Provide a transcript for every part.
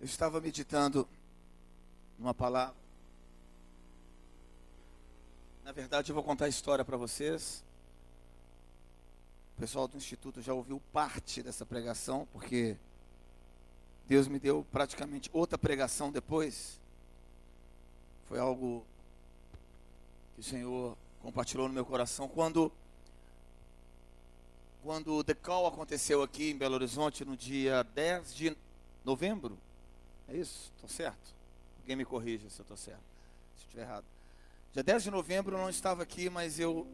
Eu estava meditando numa palavra. Na verdade, eu vou contar a história para vocês. O pessoal do instituto já ouviu parte dessa pregação, porque Deus me deu praticamente outra pregação depois. Foi algo que o Senhor compartilhou no meu coração quando quando o decall aconteceu aqui em Belo Horizonte no dia 10 de novembro. É isso? Estou certo? Alguém me corrija se eu estou certo. Se estiver errado. Dia 10 de novembro eu não estava aqui, mas eu.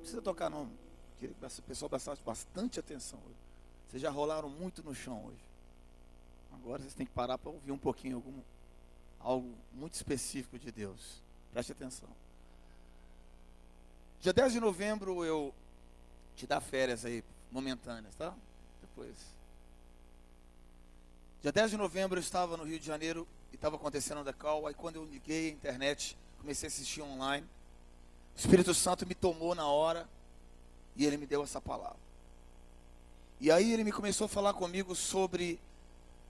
Precisa tocar não. Queria que o pessoal prestasse bastante atenção hoje. Vocês já rolaram muito no chão hoje. Agora vocês têm que parar para ouvir um pouquinho algum, algo muito específico de Deus. Preste atenção. Dia 10 de novembro eu te dar férias aí, momentâneas, tá? Depois. Dia 10 de novembro eu estava no Rio de Janeiro e estava acontecendo a call. Aí quando eu liguei a internet, comecei a assistir online. O Espírito Santo me tomou na hora e ele me deu essa palavra. E aí ele me começou a falar comigo sobre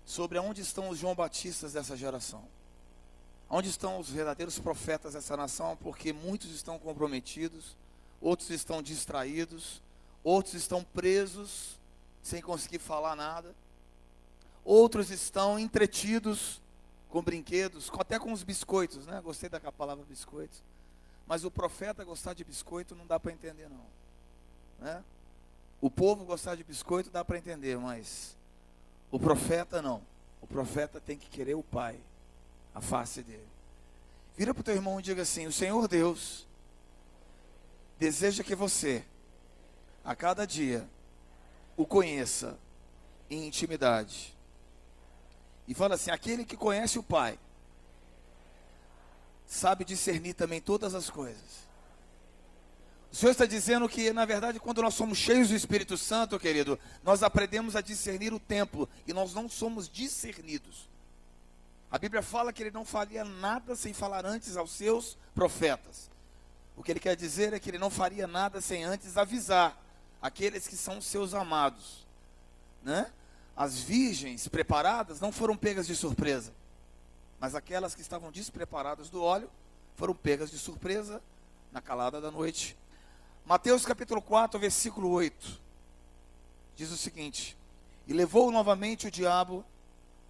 sobre aonde estão os João Batistas dessa geração. Onde estão os verdadeiros profetas dessa nação? Porque muitos estão comprometidos, outros estão distraídos, outros estão presos sem conseguir falar nada. Outros estão entretidos com brinquedos, até com os biscoitos, né? Gostei da palavra biscoitos. Mas o profeta gostar de biscoito não dá para entender não, né? O povo gostar de biscoito dá para entender, mas o profeta não. O profeta tem que querer o Pai, a face dele. Vira para o teu irmão e diga assim: O Senhor Deus deseja que você, a cada dia, o conheça em intimidade e fala assim: aquele que conhece o Pai, sabe discernir também todas as coisas. O Senhor está dizendo que, na verdade, quando nós somos cheios do Espírito Santo, querido, nós aprendemos a discernir o tempo e nós não somos discernidos. A Bíblia fala que ele não faria nada sem falar antes aos seus profetas. O que ele quer dizer é que ele não faria nada sem antes avisar aqueles que são seus amados, né? As virgens preparadas não foram pegas de surpresa, mas aquelas que estavam despreparadas do óleo foram pegas de surpresa na calada da noite. Mateus capítulo 4, versículo 8, diz o seguinte: E levou novamente o diabo,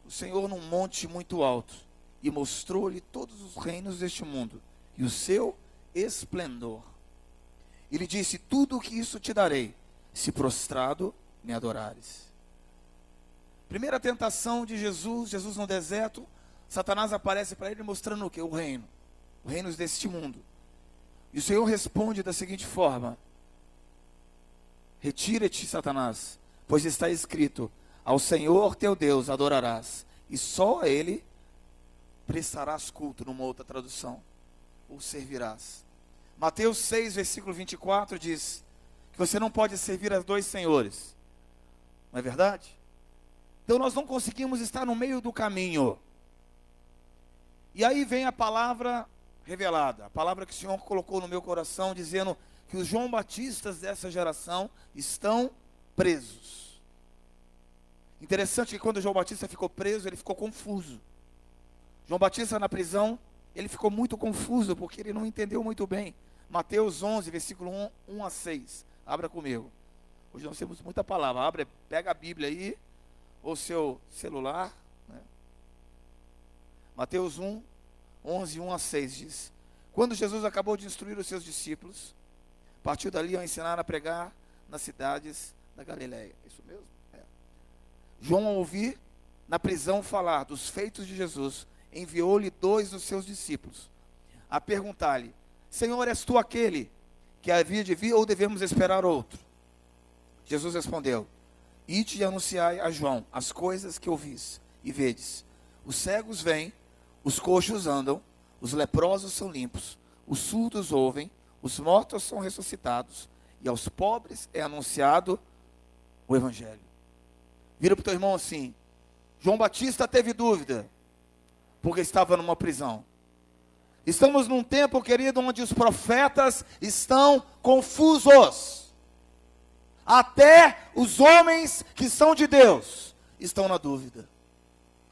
o Senhor, num monte muito alto, e mostrou-lhe todos os reinos deste mundo, e o seu esplendor. E lhe disse: Tudo o que isso te darei, se prostrado me adorares. Primeira tentação de Jesus, Jesus no deserto, Satanás aparece para ele mostrando o que? O reino. O reino deste mundo. E o Senhor responde da seguinte forma: Retira-te, Satanás, pois está escrito: Ao Senhor teu Deus adorarás, e só a Ele prestarás culto, numa outra tradução, ou servirás. Mateus 6, versículo 24 diz que você não pode servir a dois senhores. Não é verdade? Então nós não conseguimos estar no meio do caminho. E aí vem a palavra revelada, a palavra que o Senhor colocou no meu coração, dizendo que os João Batistas dessa geração estão presos. Interessante que quando João Batista ficou preso, ele ficou confuso. João Batista na prisão, ele ficou muito confuso, porque ele não entendeu muito bem. Mateus 11, versículo 1, 1 a 6. Abra comigo. Hoje nós temos muita palavra. Abre, pega a Bíblia aí ou seu celular. Né? Mateus 1, 11, 1 a 6 diz: Quando Jesus acabou de instruir os seus discípulos, partiu dali a ensinar a pregar nas cidades da Galiléia. Isso mesmo? É. João, ao ouvir na prisão falar dos feitos de Jesus, enviou-lhe dois dos seus discípulos a perguntar-lhe: Senhor, és tu aquele que havia de vir ou devemos esperar outro? Jesus respondeu: Ide e anunciai a João as coisas que ouvis e vedes. Os cegos vêm, os coxos andam, os leprosos são limpos, os surdos ouvem, os mortos são ressuscitados, e aos pobres é anunciado o Evangelho. Vira para o teu irmão assim: João Batista teve dúvida, porque estava numa prisão. Estamos num tempo, querido, onde os profetas estão confusos. Até os homens que são de Deus estão na dúvida.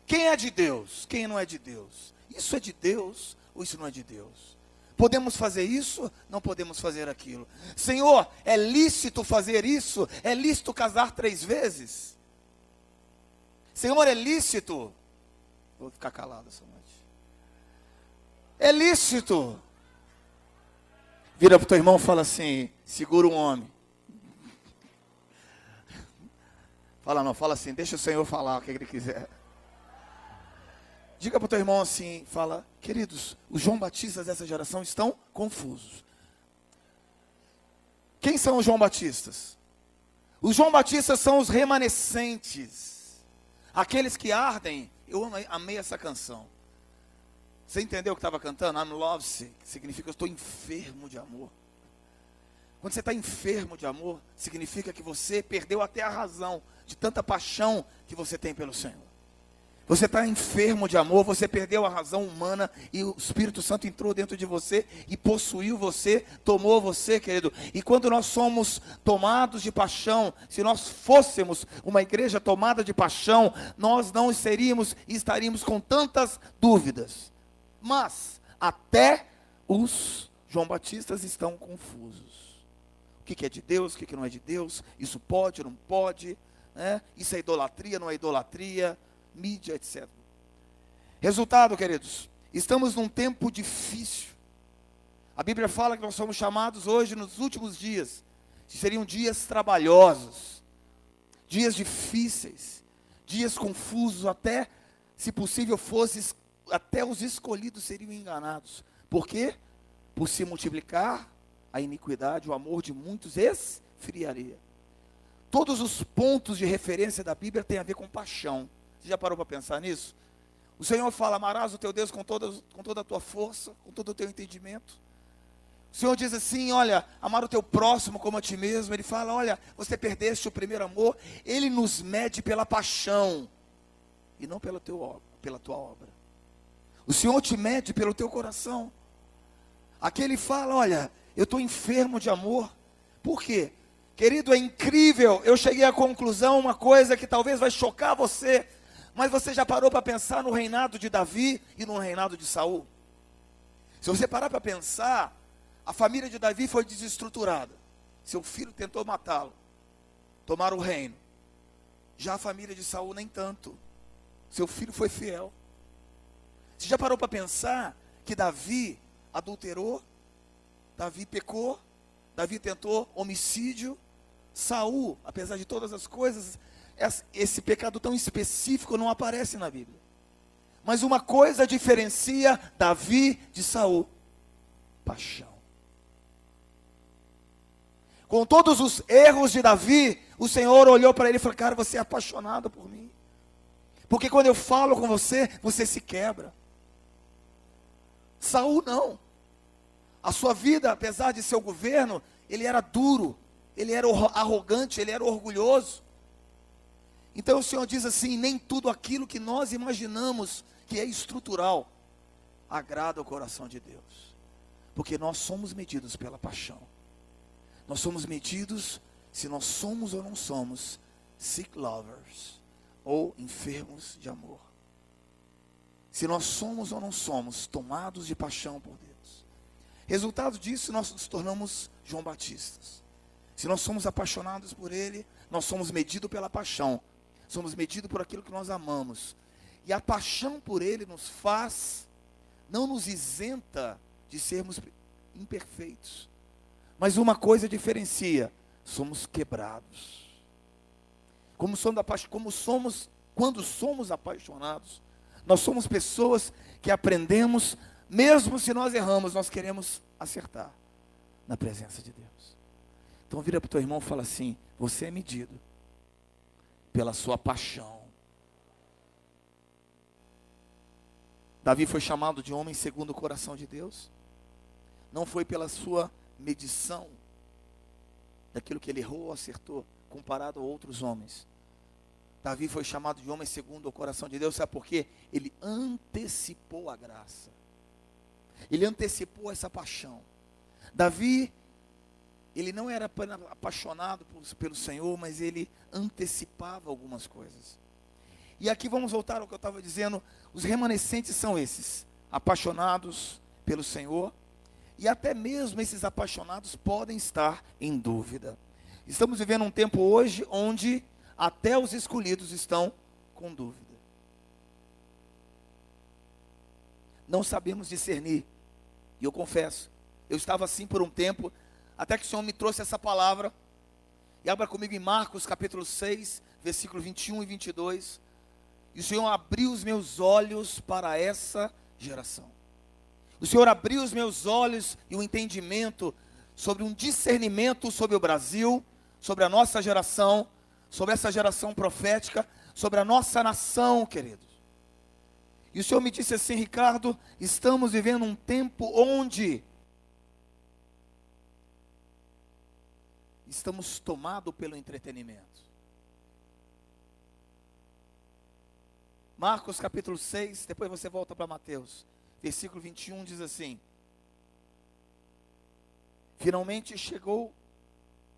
Quem é de Deus? Quem não é de Deus? Isso é de Deus ou isso não é de Deus? Podemos fazer isso? Não podemos fazer aquilo. Senhor, é lícito fazer isso? É lícito casar três vezes? Senhor, é lícito? Vou ficar calado essa noite. É lícito. Vira para o teu irmão e fala assim: segura um homem. Fala não, fala assim, deixa o Senhor falar o que ele quiser. Diga para o teu irmão assim, fala, queridos, os João Batistas dessa geração estão confusos. Quem são os João Batistas? Os João Batistas são os remanescentes, aqueles que ardem. Eu amei, essa canção. Você entendeu o que estava cantando? I'm lovesick, significa que eu estou enfermo de amor. Quando você está enfermo de amor, significa que você perdeu até a razão de tanta paixão que você tem pelo Senhor. Você está enfermo de amor, você perdeu a razão humana e o Espírito Santo entrou dentro de você e possuiu você, tomou você, querido. E quando nós somos tomados de paixão, se nós fôssemos uma igreja tomada de paixão, nós não seríamos e estaríamos com tantas dúvidas. Mas até os João Batistas estão confusos. O que, é de Deus, o que, que não é de Deus? Isso pode, não pode? Né? Isso é idolatria, não é idolatria? mídia, etc. Resultado, queridos, estamos num tempo difícil. A Bíblia fala que nós somos chamados hoje, nos últimos dias, que seriam dias trabalhosos, dias difíceis, dias confusos, até, se possível fosse, até os escolhidos seriam enganados. Por quê? Por se multiplicar a iniquidade, o amor de muitos esfriaria. Todos os pontos de referência da Bíblia têm a ver com paixão. Você já parou para pensar nisso? O Senhor fala: amarás o teu Deus com toda, com toda a tua força, com todo o teu entendimento. O Senhor diz assim: olha, amar o teu próximo como a ti mesmo. Ele fala: olha, você perdeste o primeiro amor. Ele nos mede pela paixão e não pela, teu, pela tua obra. O Senhor te mede pelo teu coração. Aqui ele fala: olha, eu estou enfermo de amor. Por quê? Querido, é incrível. Eu cheguei à conclusão, uma coisa que talvez vai chocar você. Mas você já parou para pensar no reinado de Davi e no reinado de Saul? Se você parar para pensar, a família de Davi foi desestruturada. Seu filho tentou matá-lo, tomar o reino. Já a família de Saul nem tanto. Seu filho foi fiel. Você já parou para pensar que Davi adulterou? Davi pecou? Davi tentou homicídio? Saul, apesar de todas as coisas, esse pecado tão específico não aparece na Bíblia. Mas uma coisa diferencia Davi de Saul: paixão. Com todos os erros de Davi, o Senhor olhou para ele e falou: Cara, você é apaixonado por mim. Porque quando eu falo com você, você se quebra. Saul não. A sua vida, apesar de seu governo, ele era duro, ele era arrogante, ele era orgulhoso. Então o Senhor diz assim: nem tudo aquilo que nós imaginamos que é estrutural agrada o coração de Deus, porque nós somos medidos pela paixão, nós somos medidos se nós somos ou não somos sick lovers ou enfermos de amor, se nós somos ou não somos tomados de paixão por Deus. Resultado disso, nós nos tornamos João Batistas. Se nós somos apaixonados por Ele, nós somos medidos pela paixão somos medidos por aquilo que nós amamos. E a paixão por Ele nos faz, não nos isenta de sermos imperfeitos. Mas uma coisa diferencia: somos quebrados. Como somos, como somos, quando somos apaixonados, nós somos pessoas que aprendemos, mesmo se nós erramos, nós queremos acertar na presença de Deus. Então vira para o teu irmão e fala assim: você é medido pela sua paixão. Davi foi chamado de homem segundo o coração de Deus. Não foi pela sua medição daquilo que ele errou ou acertou, comparado a outros homens. Davi foi chamado de homem segundo o coração de Deus, sabe por quê? Ele antecipou a graça. Ele antecipou essa paixão. Davi ele não era apaixonado pelo Senhor, mas ele antecipava algumas coisas. E aqui vamos voltar ao que eu estava dizendo. Os remanescentes são esses, apaixonados pelo Senhor. E até mesmo esses apaixonados podem estar em dúvida. Estamos vivendo um tempo hoje onde até os escolhidos estão com dúvida. Não sabemos discernir. E eu confesso, eu estava assim por um tempo, até que o Senhor me trouxe essa palavra. E abra comigo em Marcos capítulo 6, versículo 21 e 22. E o Senhor abriu os meus olhos para essa geração. O Senhor abriu os meus olhos e o entendimento sobre um discernimento sobre o Brasil, sobre a nossa geração, sobre essa geração profética, sobre a nossa nação, queridos. E o Senhor me disse assim, Ricardo, estamos vivendo um tempo onde estamos tomados pelo entretenimento. Marcos capítulo 6, depois você volta para Mateus, versículo 21 diz assim: Finalmente chegou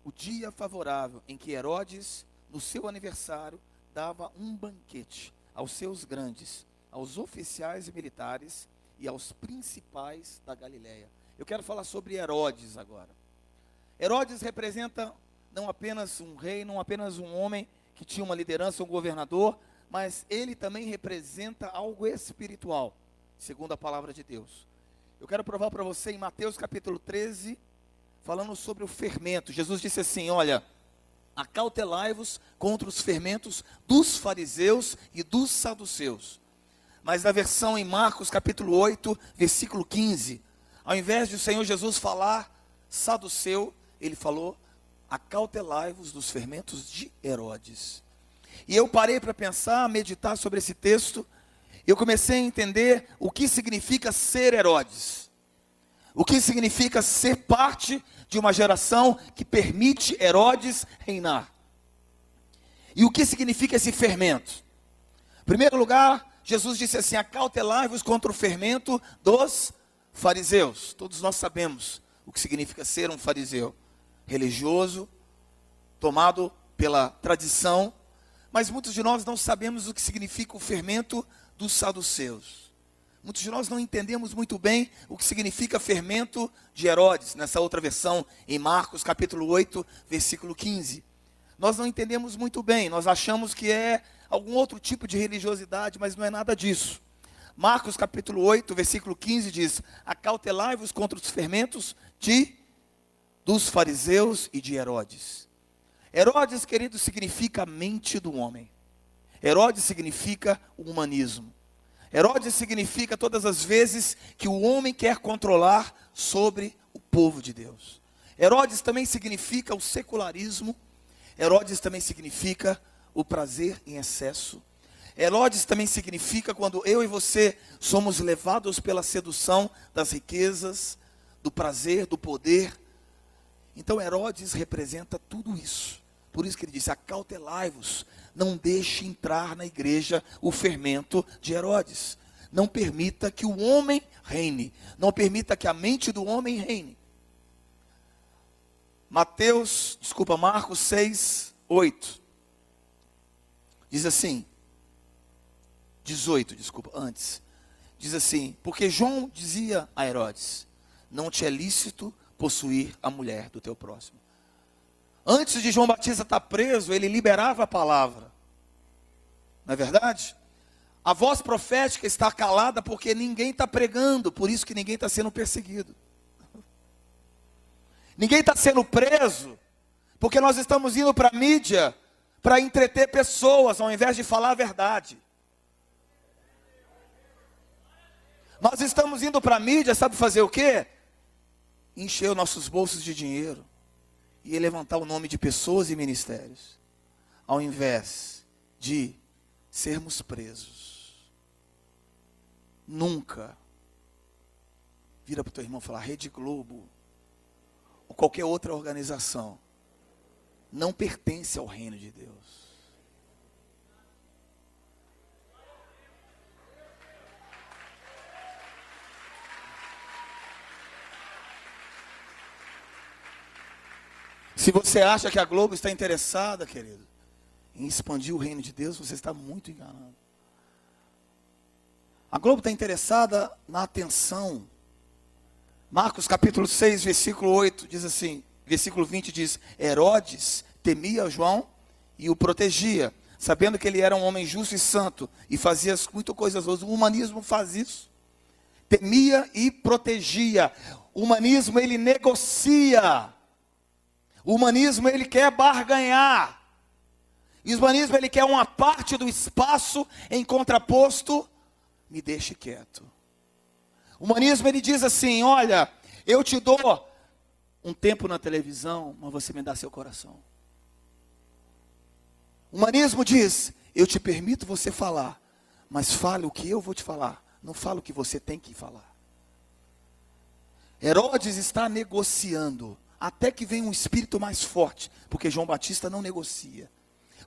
o dia favorável em que Herodes, no seu aniversário, dava um banquete aos seus grandes, aos oficiais e militares e aos principais da Galiléia. Eu quero falar sobre Herodes agora. Herodes representa não apenas um rei, não apenas um homem que tinha uma liderança, um governador, mas ele também representa algo espiritual, segundo a palavra de Deus. Eu quero provar para você em Mateus capítulo 13, falando sobre o fermento. Jesus disse assim: Olha, acautelai-vos contra os fermentos dos fariseus e dos saduceus. Mas na versão em Marcos capítulo 8, versículo 15, ao invés de o Senhor Jesus falar saduceu, ele falou: acautelai-vos dos fermentos de Herodes. E eu parei para pensar, meditar sobre esse texto. Eu comecei a entender o que significa ser Herodes. O que significa ser parte de uma geração que permite Herodes reinar. E o que significa esse fermento? Em primeiro lugar, Jesus disse assim: Acautelai-vos contra o fermento dos fariseus. Todos nós sabemos o que significa ser um fariseu religioso, tomado pela tradição, mas muitos de nós não sabemos o que significa o fermento dos saduceus. Muitos de nós não entendemos muito bem o que significa fermento de Herodes, nessa outra versão, em Marcos capítulo 8, versículo 15. Nós não entendemos muito bem, nós achamos que é algum outro tipo de religiosidade, mas não é nada disso. Marcos capítulo 8, versículo 15 diz: Acautelai-vos contra os fermentos de dos fariseus e de Herodes. Herodes, querido, significa mente do homem. Herodes significa o humanismo. Herodes significa todas as vezes que o homem quer controlar sobre o povo de Deus. Herodes também significa o secularismo. Herodes também significa o prazer em excesso. Herodes também significa quando eu e você somos levados pela sedução das riquezas, do prazer, do poder. Então Herodes representa tudo isso. Por isso que ele disse: acautelai-vos, não deixe entrar na igreja o fermento de Herodes. Não permita que o homem reine, não permita que a mente do homem reine. Mateus, desculpa, Marcos 6, 8. Diz assim, 18, desculpa, antes. Diz assim: Porque João dizia a Herodes: Não te é lícito possuir a mulher do teu próximo. Antes de João Batista estar preso, ele liberava a palavra. Não é verdade? A voz profética está calada porque ninguém está pregando, por isso que ninguém está sendo perseguido. Ninguém está sendo preso, porque nós estamos indo para a mídia para entreter pessoas, ao invés de falar a verdade. Nós estamos indo para a mídia, sabe fazer o quê? Encher os nossos bolsos de dinheiro e levantar o nome de pessoas e ministérios, ao invés de sermos presos. Nunca vira para o teu irmão e fala, Rede Globo, ou qualquer outra organização, não pertence ao reino de Deus. Se você acha que a Globo está interessada, querido, em expandir o reino de Deus, você está muito enganado. A Globo está interessada na atenção. Marcos capítulo 6, versículo 8 diz assim: versículo 20 diz: Herodes temia João e o protegia, sabendo que ele era um homem justo e santo e fazia muitas coisas boas. O humanismo faz isso. Temia e protegia. O humanismo ele negocia. O humanismo ele quer barganhar. E o humanismo ele quer uma parte do espaço em contraposto, me deixe quieto. O humanismo ele diz assim: olha, eu te dou um tempo na televisão, mas você me dá seu coração. O humanismo diz: eu te permito você falar, mas fale o que eu vou te falar, não fale o que você tem que falar. Herodes está negociando, até que venha um espírito mais forte, porque João Batista não negocia.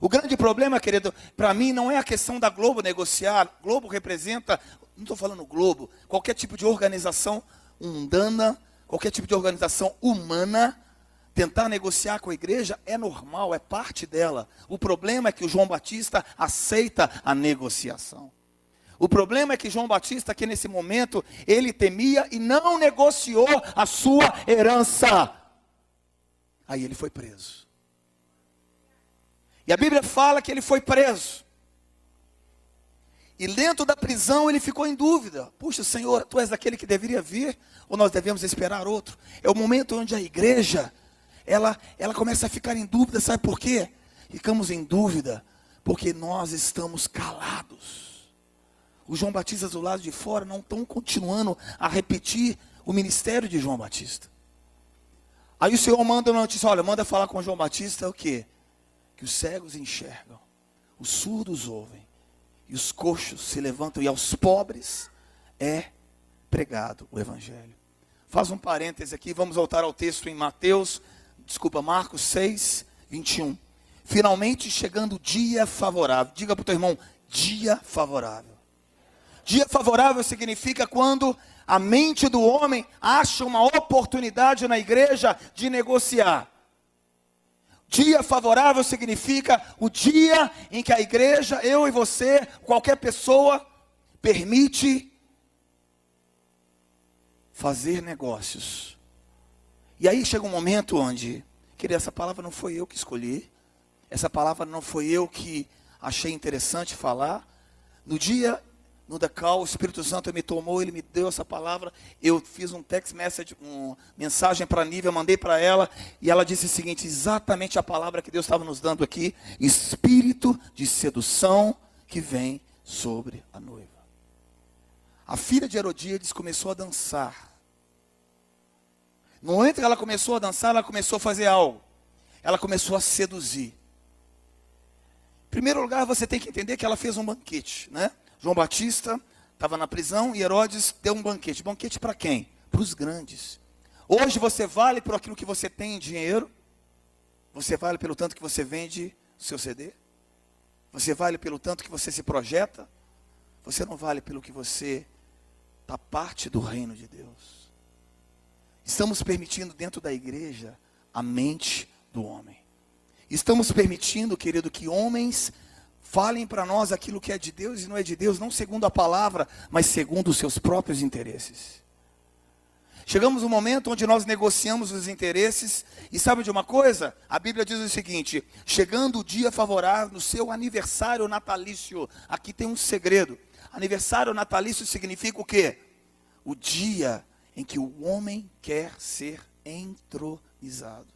O grande problema, querido, para mim não é a questão da Globo negociar. Globo representa, não estou falando Globo, qualquer tipo de organização mundana, qualquer tipo de organização humana, tentar negociar com a igreja é normal, é parte dela. O problema é que o João Batista aceita a negociação. O problema é que João Batista, aqui nesse momento, ele temia e não negociou a sua herança. Aí ele foi preso. E a Bíblia fala que ele foi preso. E dentro da prisão ele ficou em dúvida. Puxa, Senhor, tu és aquele que deveria vir ou nós devemos esperar outro? É o momento onde a igreja ela ela começa a ficar em dúvida, sabe por quê? Ficamos em dúvida porque nós estamos calados. Os João Batista do lado de fora não estão continuando a repetir o ministério de João Batista. Aí o Senhor manda uma notícia, olha, manda falar com João Batista o quê? Que os cegos enxergam, os surdos ouvem, e os coxos se levantam, e aos pobres é pregado o Evangelho. Faz um parêntese aqui, vamos voltar ao texto em Mateus, desculpa, Marcos 6, 21. Finalmente chegando o dia favorável. Diga para o teu irmão, dia favorável. Dia favorável significa quando a mente do homem acha uma oportunidade na igreja de negociar. Dia favorável significa o dia em que a igreja, eu e você, qualquer pessoa, permite fazer negócios. E aí chega um momento onde, queria essa palavra não foi eu que escolhi, essa palavra não foi eu que achei interessante falar. No dia no Decal, o Espírito Santo me tomou, ele me deu essa palavra. Eu fiz um text message, uma mensagem para a Nívia, mandei para ela, e ela disse o seguinte: exatamente a palavra que Deus estava nos dando aqui: espírito de sedução que vem sobre a noiva. A filha de Herodíades começou a dançar. No momento que ela começou a dançar, ela começou a fazer algo. Ela começou a seduzir. Em primeiro lugar, você tem que entender que ela fez um banquete, né? João Batista estava na prisão e Herodes deu um banquete. Banquete para quem? Para os grandes. Hoje você vale por aquilo que você tem em dinheiro? Você vale pelo tanto que você vende o seu CD? Você vale pelo tanto que você se projeta? Você não vale pelo que você está parte do reino de Deus. Estamos permitindo dentro da igreja a mente do homem. Estamos permitindo, querido, que homens Falem para nós aquilo que é de Deus e não é de Deus, não segundo a palavra, mas segundo os seus próprios interesses. Chegamos um momento onde nós negociamos os interesses, e sabe de uma coisa? A Bíblia diz o seguinte: chegando o dia favorável, no seu aniversário natalício, aqui tem um segredo. Aniversário natalício significa o quê? O dia em que o homem quer ser entronizado.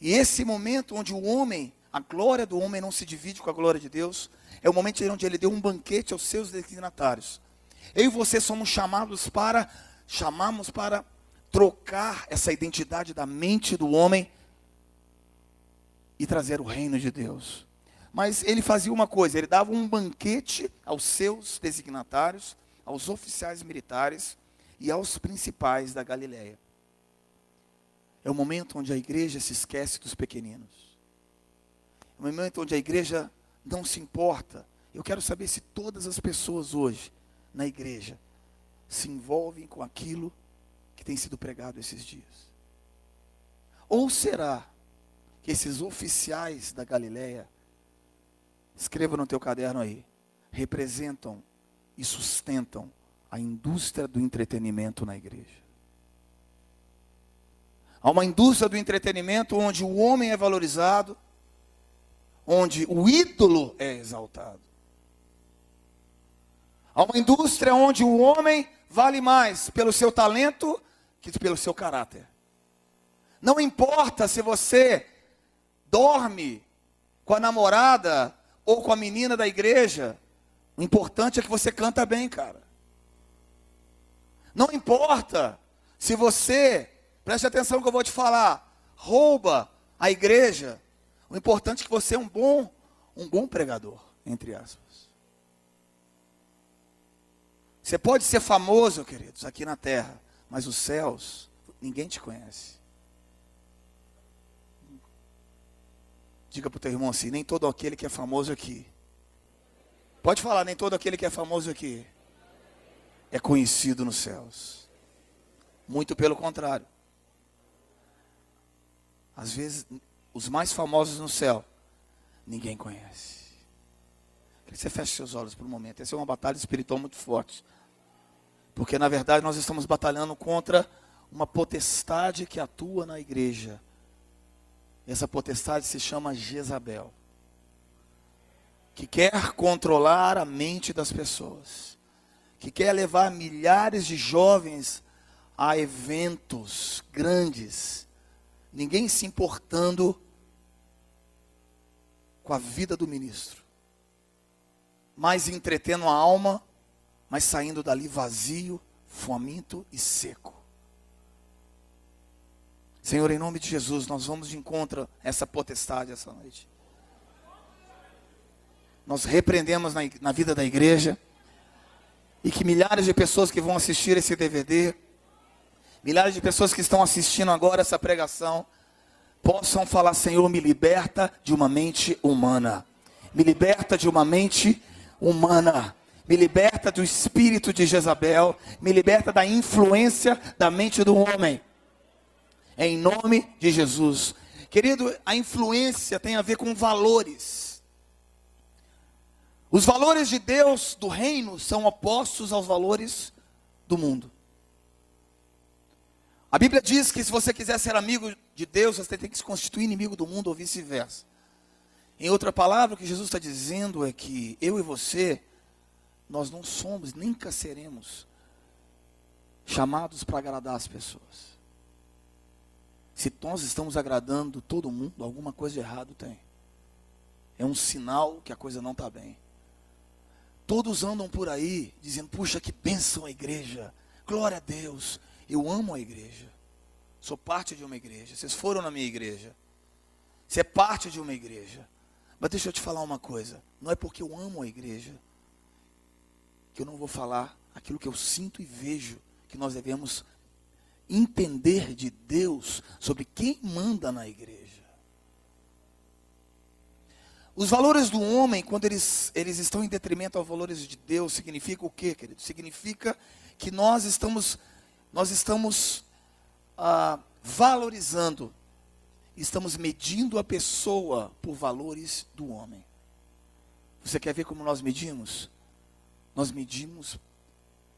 E esse momento onde o homem a glória do homem não se divide com a glória de Deus. É o momento onde ele deu um banquete aos seus destinatários. Eu e você somos chamados para, chamamos para trocar essa identidade da mente do homem e trazer o reino de Deus. Mas ele fazia uma coisa, ele dava um banquete aos seus designatários, aos oficiais militares e aos principais da Galileia. É o momento onde a igreja se esquece dos pequeninos um momento onde a igreja não se importa. Eu quero saber se todas as pessoas hoje na igreja se envolvem com aquilo que tem sido pregado esses dias. Ou será que esses oficiais da Galileia, escreva no teu caderno aí, representam e sustentam a indústria do entretenimento na igreja. Há uma indústria do entretenimento onde o homem é valorizado, onde o ídolo é exaltado. Há uma indústria onde o homem vale mais pelo seu talento que pelo seu caráter. Não importa se você dorme com a namorada ou com a menina da igreja, o importante é que você canta bem, cara. Não importa se você, preste atenção no que eu vou te falar, rouba a igreja, o importante é que você é um bom, um bom pregador, entre aspas. Você pode ser famoso, queridos, aqui na terra, mas os céus, ninguém te conhece. Diga para o teu irmão assim: nem todo aquele que é famoso aqui. Pode falar, nem todo aquele que é famoso aqui é conhecido nos céus. Muito pelo contrário. Às vezes, os mais famosos no céu, ninguém conhece. Que você feche seus olhos por um momento. Essa é uma batalha espiritual muito forte. Porque na verdade nós estamos batalhando contra uma potestade que atua na igreja. Essa potestade se chama Jezabel. Que quer controlar a mente das pessoas. Que quer levar milhares de jovens a eventos grandes. Ninguém se importando com a vida do ministro. Mas entretendo a alma mas saindo dali vazio, faminto e seco. Senhor, em nome de Jesus, nós vamos de encontro a essa potestade essa noite. Nós repreendemos na, na vida da igreja e que milhares de pessoas que vão assistir esse DVD, milhares de pessoas que estão assistindo agora essa pregação, possam falar: Senhor, me liberta de uma mente humana, me liberta de uma mente humana me liberta do espírito de Jezabel, me liberta da influência da mente do homem. Em nome de Jesus. Querido, a influência tem a ver com valores. Os valores de Deus, do reino, são opostos aos valores do mundo. A Bíblia diz que se você quiser ser amigo de Deus, você tem que se constituir inimigo do mundo ou vice-versa. Em outra palavra, o que Jesus está dizendo é que eu e você nós não somos, nunca seremos chamados para agradar as pessoas. Se nós estamos agradando todo mundo, alguma coisa de errado tem. É um sinal que a coisa não está bem. Todos andam por aí dizendo: puxa, que bênção a igreja, glória a Deus, eu amo a igreja, sou parte de uma igreja. Vocês foram na minha igreja, você é parte de uma igreja. Mas deixa eu te falar uma coisa: não é porque eu amo a igreja que eu não vou falar aquilo que eu sinto e vejo que nós devemos entender de Deus sobre quem manda na igreja. Os valores do homem, quando eles, eles estão em detrimento aos valores de Deus, significa o quê, querido? Significa que nós estamos, nós estamos ah, valorizando, estamos medindo a pessoa por valores do homem. Você quer ver como nós medimos? Nós medimos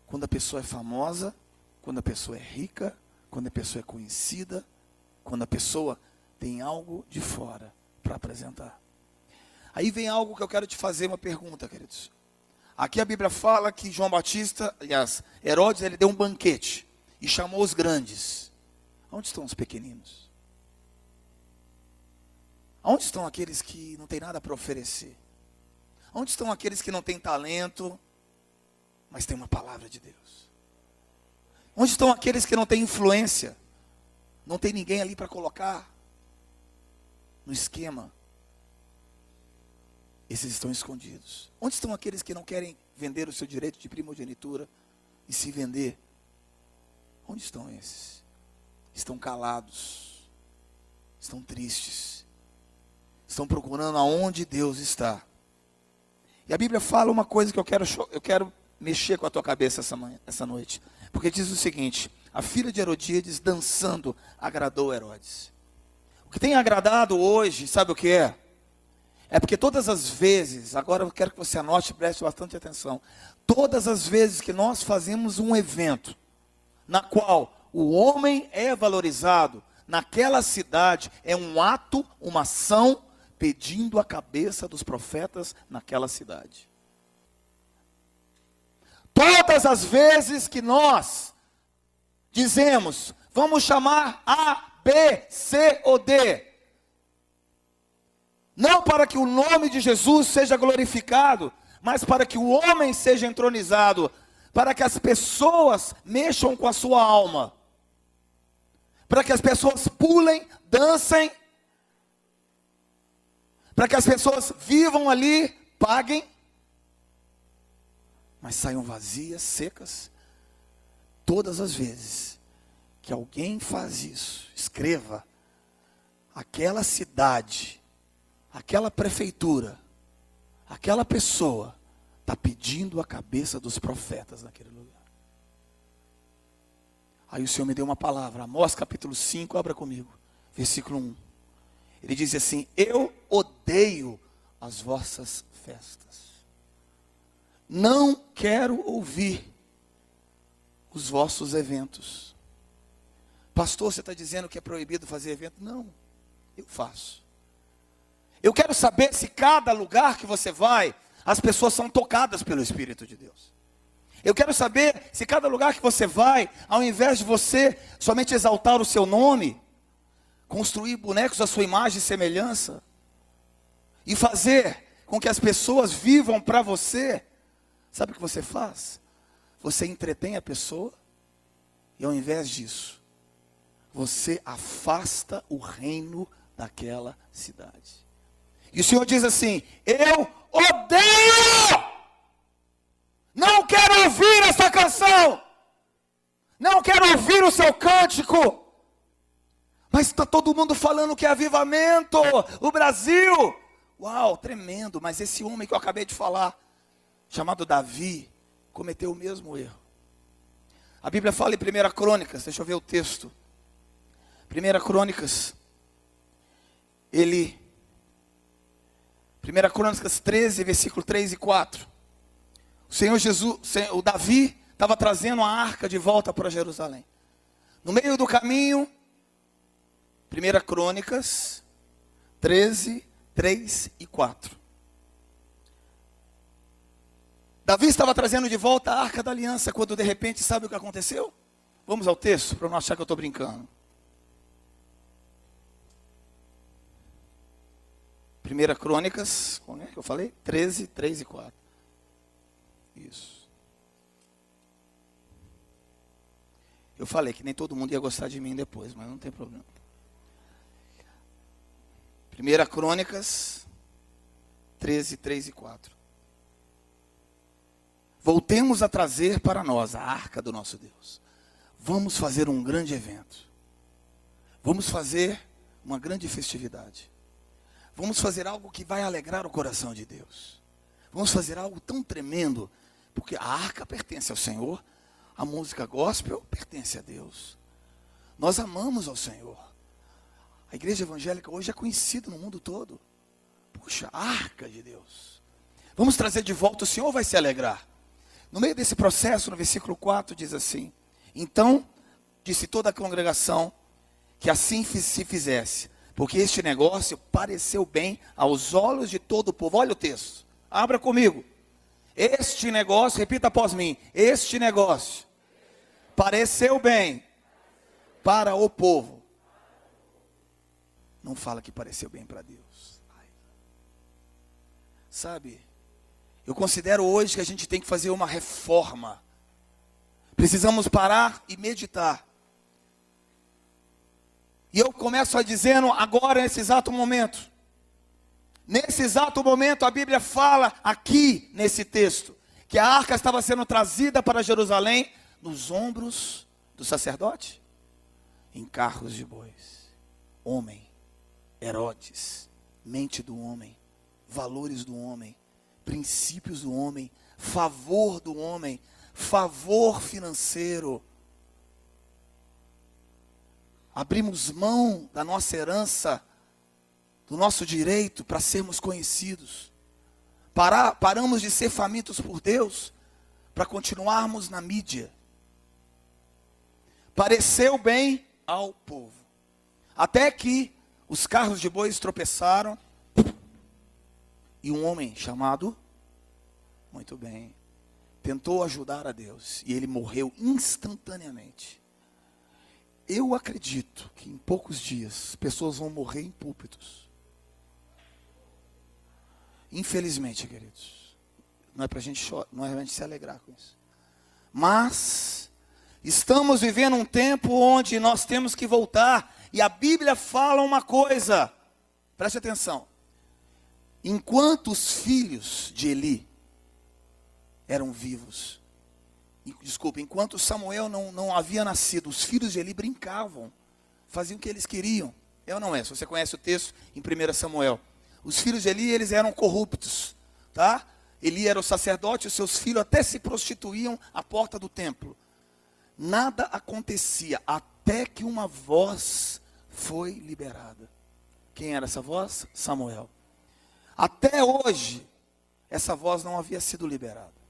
quando a pessoa é famosa, quando a pessoa é rica, quando a pessoa é conhecida, quando a pessoa tem algo de fora para apresentar. Aí vem algo que eu quero te fazer uma pergunta, queridos. Aqui a Bíblia fala que João Batista, aliás, Herodes, ele deu um banquete e chamou os grandes. Onde estão os pequeninos? Onde estão aqueles que não têm nada para oferecer? Onde estão aqueles que não têm talento, mas tem uma palavra de Deus. Onde estão aqueles que não têm influência? Não tem ninguém ali para colocar no esquema. Esses estão escondidos. Onde estão aqueles que não querem vender o seu direito de primogenitura e se vender? Onde estão esses? Estão calados, estão tristes, estão procurando aonde Deus está. E a Bíblia fala uma coisa que eu quero, eu quero mexer com a tua cabeça essa, manhã, essa noite. Porque diz o seguinte: a filha de Herodíades dançando agradou Herodes. O que tem agradado hoje, sabe o que é? É porque todas as vezes, agora eu quero que você anote e preste bastante atenção. Todas as vezes que nós fazemos um evento, na qual o homem é valorizado, naquela cidade é um ato, uma ação pedindo a cabeça dos profetas naquela cidade. Todas as vezes que nós dizemos, vamos chamar A, B, C ou D, não para que o nome de Jesus seja glorificado, mas para que o homem seja entronizado, para que as pessoas mexam com a sua alma, para que as pessoas pulem, dancem, para que as pessoas vivam ali, paguem, mas saiam vazias, secas. Todas as vezes que alguém faz isso, escreva: aquela cidade, aquela prefeitura, aquela pessoa está pedindo a cabeça dos profetas naquele lugar. Aí o Senhor me deu uma palavra, Amós capítulo 5, abra comigo, versículo 1. Ele diz assim: Eu odeio as vossas festas não quero ouvir os vossos eventos. Pastor, você está dizendo que é proibido fazer evento? Não, eu faço. Eu quero saber se cada lugar que você vai, as pessoas são tocadas pelo Espírito de Deus. Eu quero saber se cada lugar que você vai, ao invés de você somente exaltar o seu nome, construir bonecos à sua imagem e semelhança, e fazer com que as pessoas vivam para você, Sabe o que você faz? Você entretém a pessoa e ao invés disso, você afasta o reino daquela cidade. E o Senhor diz assim: Eu odeio! Não quero ouvir essa canção! Não quero ouvir o seu cântico! Mas está todo mundo falando que é avivamento! O Brasil! Uau, tremendo! Mas esse homem que eu acabei de falar, chamado Davi, cometeu o mesmo erro. A Bíblia fala em 1 Crônicas, deixa eu ver o texto. 1 Crônicas, ele. 1 Crônicas 13, versículo 3 e 4. O Senhor Jesus, o Davi, estava trazendo a arca de volta para Jerusalém. No meio do caminho, 1 Crônicas 13, 3 e 4. Davi estava trazendo de volta a arca da aliança, quando de repente, sabe o que aconteceu? Vamos ao texto, para não achar que eu estou brincando. Primeira Crônicas, como é que eu falei? 13, 3 e 4. Isso. Eu falei que nem todo mundo ia gostar de mim depois, mas não tem problema. Primeira Crônicas, 13, 3 e 4 voltemos a trazer para nós a arca do nosso Deus. Vamos fazer um grande evento. Vamos fazer uma grande festividade. Vamos fazer algo que vai alegrar o coração de Deus. Vamos fazer algo tão tremendo, porque a arca pertence ao Senhor, a música gospel pertence a Deus. Nós amamos ao Senhor. A igreja evangélica hoje é conhecida no mundo todo. Puxa, arca de Deus. Vamos trazer de volta, o Senhor vai se alegrar. No meio desse processo, no versículo 4, diz assim: Então disse toda a congregação que assim se fizesse, porque este negócio pareceu bem aos olhos de todo o povo. Olha o texto, abra comigo. Este negócio, repita após mim: Este negócio pareceu bem para o povo. Não fala que pareceu bem para Deus. Sabe? Eu considero hoje que a gente tem que fazer uma reforma. Precisamos parar e meditar. E eu começo a dizendo agora, nesse exato momento. Nesse exato momento, a Bíblia fala aqui, nesse texto, que a arca estava sendo trazida para Jerusalém nos ombros do sacerdote, em carros de bois. Homem, Herodes, mente do homem, valores do homem princípios do homem, favor do homem, favor financeiro. Abrimos mão da nossa herança, do nosso direito para sermos conhecidos. Parar, paramos de ser famintos por Deus para continuarmos na mídia. Pareceu bem ao povo. Até que os carros de bois tropeçaram e um homem chamado, muito bem, tentou ajudar a Deus e ele morreu instantaneamente. Eu acredito que em poucos dias pessoas vão morrer em púlpitos. Infelizmente, queridos. Não é para gente não é a gente se alegrar com isso. Mas estamos vivendo um tempo onde nós temos que voltar e a Bíblia fala uma coisa. Preste atenção. Enquanto os filhos de Eli eram vivos, desculpa, enquanto Samuel não, não havia nascido, os filhos de Eli brincavam, faziam o que eles queriam. Ou não é? Se você conhece o texto em 1 Samuel. Os filhos de Eli, eles eram corruptos, tá? Eli era o sacerdote, os seus filhos até se prostituíam à porta do templo. Nada acontecia até que uma voz foi liberada. Quem era essa voz? Samuel. Até hoje, essa voz não havia sido liberada.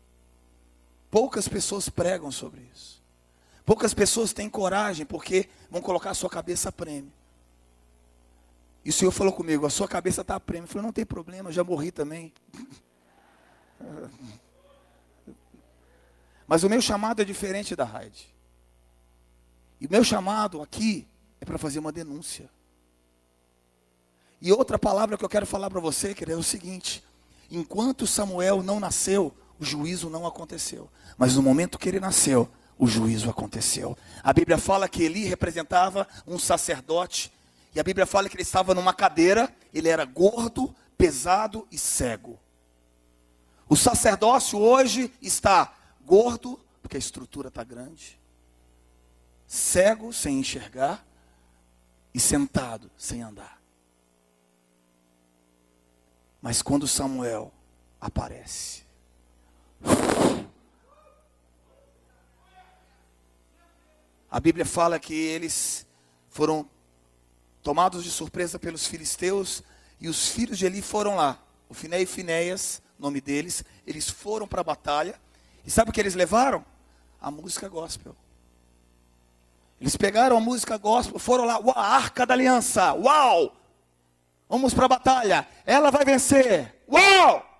Poucas pessoas pregam sobre isso. Poucas pessoas têm coragem porque vão colocar a sua cabeça a prêmio. E o Senhor falou comigo: a sua cabeça está a prêmio. Eu falei: não tem problema, já morri também. Mas o meu chamado é diferente da Raide. E o meu chamado aqui é para fazer uma denúncia. E outra palavra que eu quero falar para você, querido, é o seguinte: enquanto Samuel não nasceu, o juízo não aconteceu. Mas no momento que ele nasceu, o juízo aconteceu. A Bíblia fala que Eli representava um sacerdote. E a Bíblia fala que ele estava numa cadeira, ele era gordo, pesado e cego. O sacerdócio hoje está gordo, porque a estrutura está grande, cego, sem enxergar, e sentado, sem andar. Mas quando Samuel aparece, A Bíblia fala que eles foram tomados de surpresa pelos filisteus e os filhos de Eli foram lá. O Finé e Finéias, nome deles, eles foram para a batalha. E sabe o que eles levaram? A música gospel. Eles pegaram a música gospel, foram lá, a arca da aliança, uau! Vamos para a batalha, ela vai vencer, uau!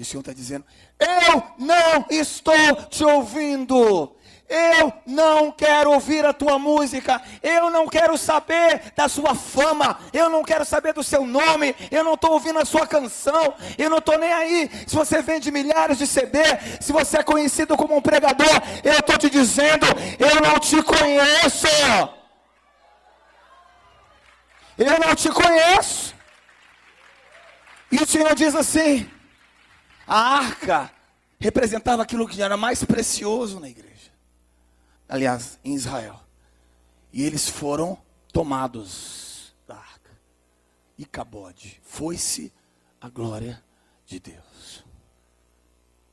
E o Senhor está dizendo: Eu não estou te ouvindo. Eu não quero ouvir a tua música, eu não quero saber da sua fama, eu não quero saber do seu nome, eu não estou ouvindo a sua canção, eu não estou nem aí. Se você vende milhares de CD, se você é conhecido como um pregador, eu estou te dizendo, eu não te conheço. Eu não te conheço. E o Senhor diz assim: a arca representava aquilo que era mais precioso na igreja. Aliás, em Israel. E eles foram tomados da arca. E Cabode. Foi-se a glória de Deus.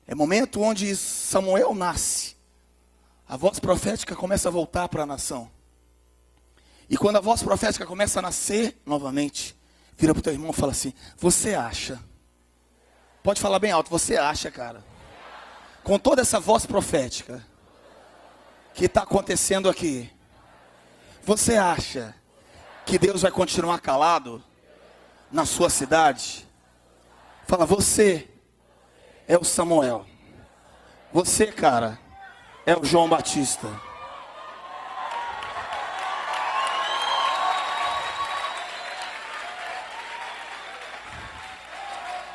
É momento onde Samuel nasce. A voz profética começa a voltar para a nação. E quando a voz profética começa a nascer novamente, vira para o teu irmão e fala assim: Você acha Pode falar bem alto. Você acha, cara, com toda essa voz profética que está acontecendo aqui, você acha que Deus vai continuar calado na sua cidade? Fala, você é o Samuel. Você, cara, é o João Batista.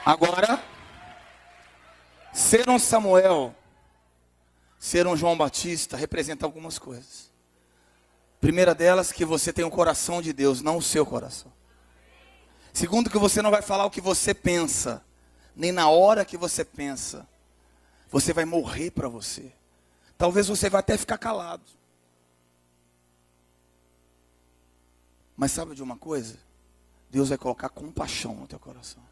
Agora, Ser um Samuel, ser um João Batista, representa algumas coisas. Primeira delas, que você tem o coração de Deus, não o seu coração. Segundo, que você não vai falar o que você pensa, nem na hora que você pensa. Você vai morrer para você. Talvez você vai até ficar calado. Mas sabe de uma coisa? Deus vai colocar compaixão no teu coração.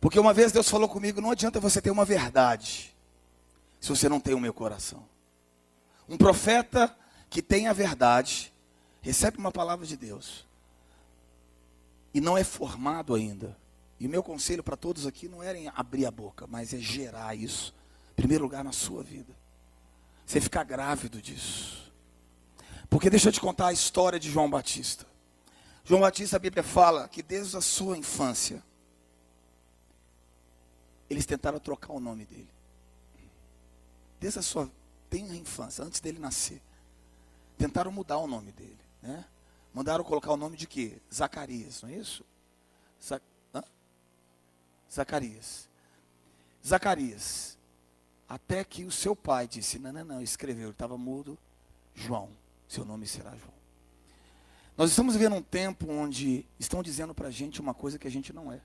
Porque uma vez Deus falou comigo: não adianta você ter uma verdade, se você não tem o meu coração. Um profeta que tem a verdade, recebe uma palavra de Deus e não é formado ainda. E o meu conselho para todos aqui não era em abrir a boca, mas é gerar isso, em primeiro lugar na sua vida. Você ficar grávido disso. Porque deixa eu te contar a história de João Batista. João Batista, a Bíblia fala que desde a sua infância, eles tentaram trocar o nome dele. Desde a sua tenra infância, antes dele nascer. Tentaram mudar o nome dele. Né? Mandaram colocar o nome de quê? Zacarias, não é isso? Zac... Zacarias. Zacarias. Até que o seu pai disse: Não, não, não, escreveu, ele estava mudo. João, seu nome será João. Nós estamos vivendo um tempo onde estão dizendo para a gente uma coisa que a gente não é.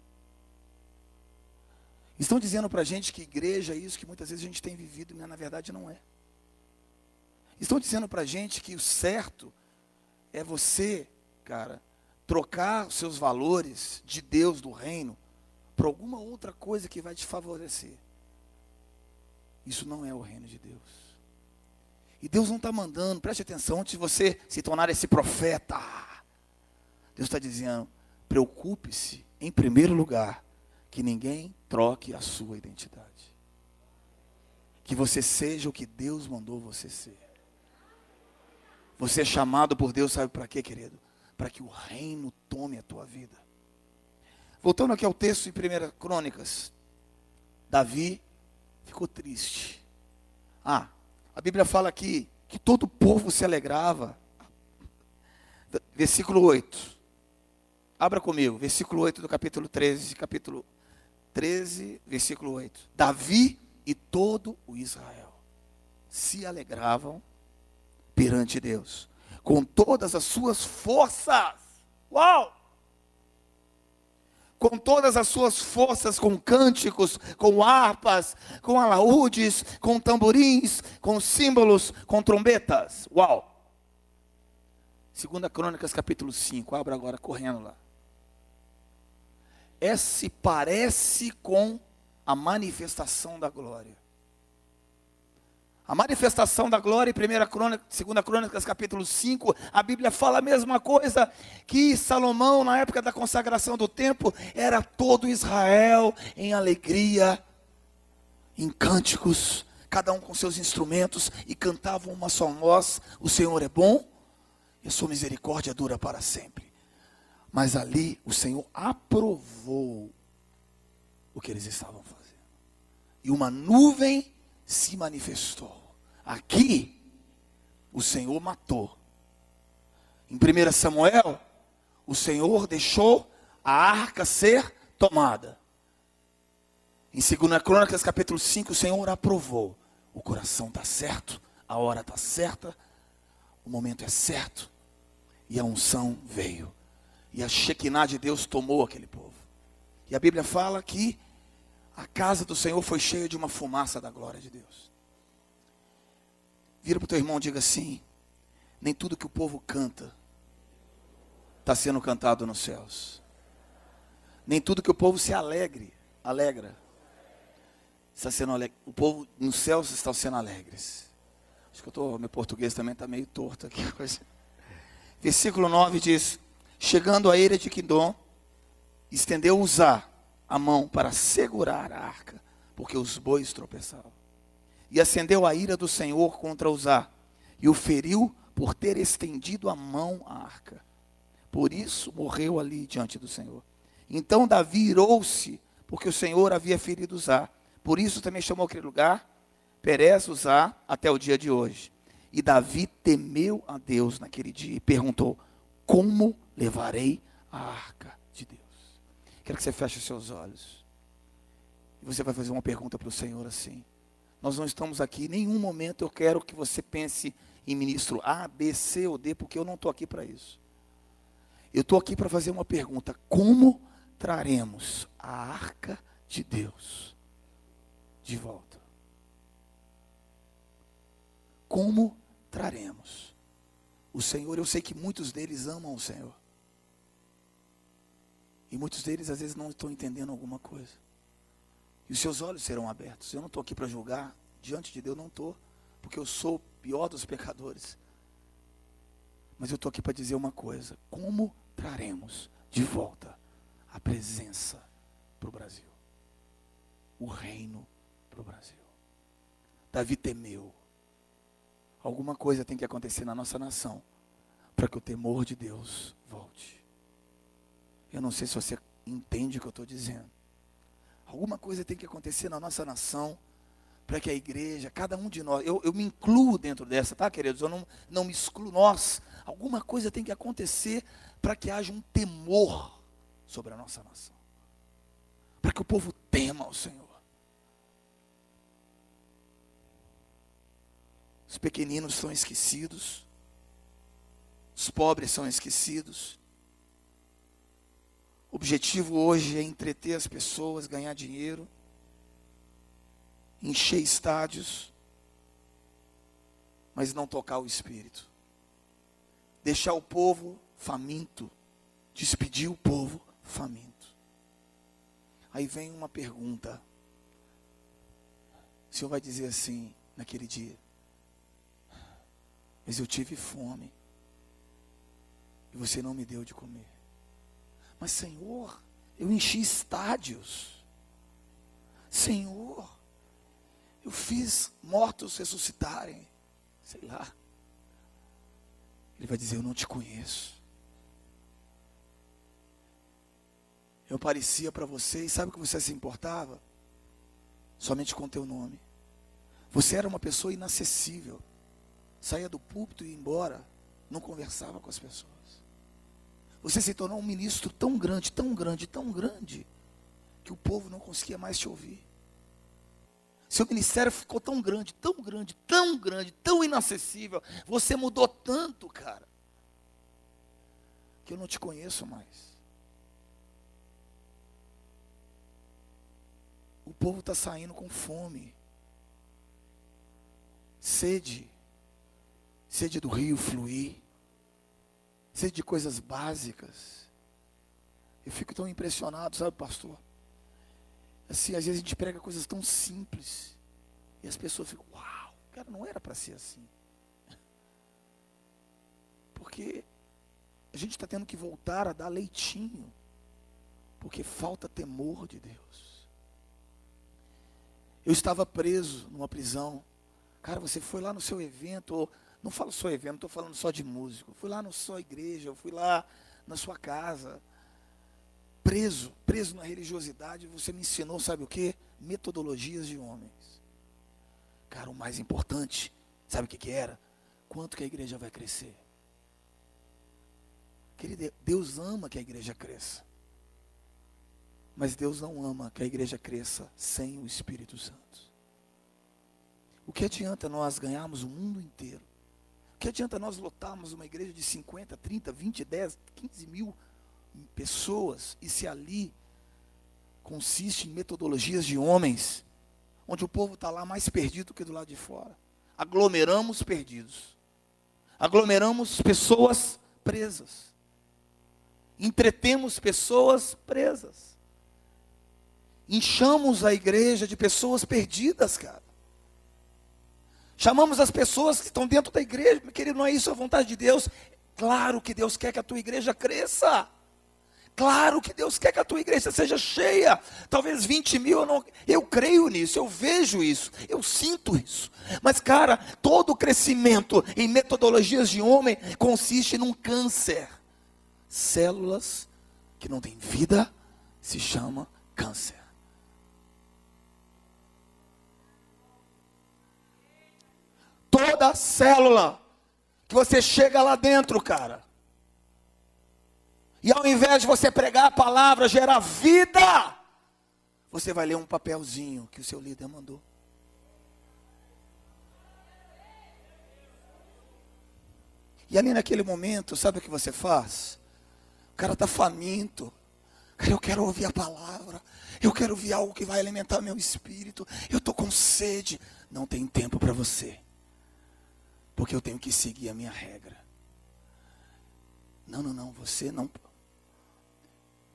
Estão dizendo para a gente que igreja é isso que muitas vezes a gente tem vivido, mas na verdade não é. Estão dizendo para a gente que o certo é você, cara, trocar os seus valores de Deus, do reino, por alguma outra coisa que vai te favorecer. Isso não é o reino de Deus. E Deus não está mandando, preste atenção, antes de você se tornar esse profeta. Deus está dizendo: preocupe-se, em primeiro lugar, que ninguém troque a sua identidade. Que você seja o que Deus mandou você ser. Você é chamado por Deus, sabe para quê, querido? Para que o reino tome a tua vida. Voltando aqui ao texto em 1 Crônicas, Davi ficou triste. Ah, a Bíblia fala aqui que todo o povo se alegrava. Versículo 8. Abra comigo, versículo 8 do capítulo 13, capítulo 13, versículo 8. Davi e todo o Israel se alegravam perante Deus, com todas as suas forças. Uau! com todas as suas forças, com cânticos, com harpas, com alaúdes, com tamborins, com símbolos, com trombetas. Uau! Segunda Crônicas capítulo 5, abra agora correndo lá. Esse parece com a manifestação da glória. A manifestação da glória em 1 Crônica, 2 Crônicas, capítulo 5, a Bíblia fala a mesma coisa que Salomão, na época da consagração do templo, era todo Israel em alegria, em cânticos, cada um com seus instrumentos, e cantavam uma só voz: O Senhor é bom e a sua misericórdia dura para sempre. Mas ali o Senhor aprovou o que eles estavam fazendo. E uma nuvem se manifestou. Aqui, o Senhor matou. Em 1 Samuel, o Senhor deixou a arca ser tomada. Em 2 Crônicas, capítulo 5, o Senhor aprovou. O coração está certo, a hora está certa, o momento é certo. E a unção veio. E a Shekinah de Deus tomou aquele povo. E a Bíblia fala que a casa do Senhor foi cheia de uma fumaça da glória de Deus. Vira para o teu irmão e diga assim: nem tudo que o povo canta está sendo cantado nos céus. Nem tudo que o povo se alegre, alegra. Está sendo alegre. O povo nos céus está sendo alegres. Acho que eu tô, meu português também está meio torto aqui. Versículo 9 diz: Chegando a ira de Quindom, estendeu Uzá a mão para segurar a arca, porque os bois tropeçavam. E acendeu a ira do Senhor contra Uzá, e o feriu por ter estendido a mão à arca. Por isso morreu ali diante do Senhor. Então Davi irou-se, porque o Senhor havia ferido Uzá. Por isso também chamou aquele lugar Perez Uzá até o dia de hoje. E Davi temeu a Deus naquele dia e perguntou: Como levarei a arca de Deus? Quero que você feche os seus olhos. E você vai fazer uma pergunta para o Senhor assim. Nós não estamos aqui, em nenhum momento eu quero que você pense em ministro A, B, C ou D, porque eu não estou aqui para isso. Eu estou aqui para fazer uma pergunta: como traremos a arca de Deus de volta? Como traremos? O Senhor, eu sei que muitos deles amam o Senhor. E muitos deles às vezes não estão entendendo alguma coisa. E os seus olhos serão abertos. Eu não estou aqui para julgar. Diante de Deus não estou. Porque eu sou o pior dos pecadores. Mas eu estou aqui para dizer uma coisa: como traremos de volta a presença para o Brasil? O reino para o Brasil. Davi temeu. Alguma coisa tem que acontecer na nossa nação para que o temor de Deus volte. Eu não sei se você entende o que eu estou dizendo. Alguma coisa tem que acontecer na nossa nação para que a igreja, cada um de nós, eu, eu me incluo dentro dessa, tá, queridos? Eu não, não me excluo, nós. Alguma coisa tem que acontecer para que haja um temor sobre a nossa nação. Para que o povo tema o Senhor. Os pequeninos são esquecidos, os pobres são esquecidos. O objetivo hoje é entreter as pessoas, ganhar dinheiro encher estádios, mas não tocar o espírito. Deixar o povo faminto, despedir o povo faminto. Aí vem uma pergunta. O Senhor vai dizer assim, naquele dia: Mas eu tive fome, e você não me deu de comer. Mas, Senhor, eu enchi estádios. Senhor, eu fiz mortos ressuscitarem. Sei lá. Ele vai dizer: Eu não te conheço. Eu parecia para você, e sabe que você se importava? Somente com teu nome. Você era uma pessoa inacessível. Saía do púlpito e ia embora. Não conversava com as pessoas. Você se tornou um ministro tão grande, tão grande, tão grande, que o povo não conseguia mais te ouvir. Seu ministério ficou tão grande, tão grande, tão grande, tão inacessível. Você mudou tanto, cara, que eu não te conheço mais. O povo está saindo com fome, sede, sede do rio fluir, sede de coisas básicas. Eu fico tão impressionado, sabe, pastor? Assim, às vezes a gente prega coisas tão simples. E as pessoas ficam, uau, cara, não era para ser assim. Porque a gente está tendo que voltar a dar leitinho. Porque falta temor de Deus. Eu estava preso numa prisão. Cara, você foi lá no seu evento, ou, não falo só evento, estou falando só de músico. Fui lá na sua igreja, eu fui lá na sua casa preso, preso na religiosidade, você me ensinou, sabe o que? Metodologias de homens. Cara, o mais importante, sabe o que, que era? Quanto que a igreja vai crescer? Querido, Deus ama que a igreja cresça. Mas Deus não ama que a igreja cresça sem o Espírito Santo. O que adianta nós ganharmos o mundo inteiro? Que adianta nós lotarmos uma igreja de 50, 30, 20, 10, 15 mil pessoas, e se ali consiste em metodologias de homens, onde o povo está lá mais perdido do que do lado de fora. Aglomeramos perdidos. Aglomeramos pessoas presas. Entretemos pessoas presas. Inchamos a igreja de pessoas perdidas, cara. Chamamos as pessoas que estão dentro da igreja, meu querido, não é isso a vontade de Deus. Claro que Deus quer que a tua igreja cresça. Claro que Deus quer que a tua igreja seja cheia. Talvez 20 mil, eu, não, eu creio nisso, eu vejo isso, eu sinto isso. Mas, cara, todo crescimento em metodologias de homem consiste num câncer. Células que não têm vida se chama câncer. Toda célula que você chega lá dentro, cara, e ao invés de você pregar a palavra, gerar vida, você vai ler um papelzinho que o seu líder mandou. E ali naquele momento, sabe o que você faz? O cara está faminto. Cara, eu quero ouvir a palavra. Eu quero ouvir algo que vai alimentar meu espírito. Eu estou com sede. Não tem tempo para você. Porque eu tenho que seguir a minha regra. Não, não, não. Você não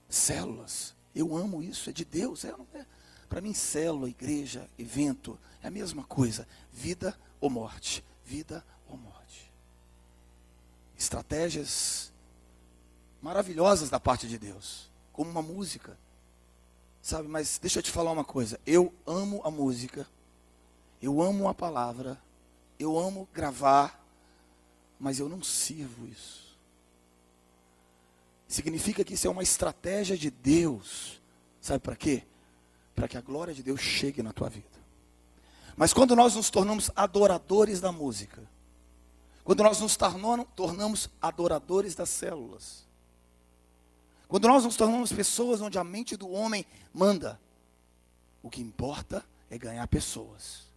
Células. Eu amo isso, é de Deus. É, é. Para mim, célula, igreja, evento, é a mesma coisa. Vida ou morte. Vida ou morte. estratégias maravilhosas da parte de Deus, como uma música. Sabe, mas deixa eu te falar uma coisa. Eu amo a música, eu amo a palavra, eu amo gravar, mas eu não sirvo isso. Significa que isso é uma estratégia de Deus. Sabe para quê? Para que a glória de Deus chegue na tua vida. Mas quando nós nos tornamos adoradores da música, quando nós nos tornamos adoradores das células, quando nós nos tornamos pessoas onde a mente do homem manda, o que importa é ganhar pessoas.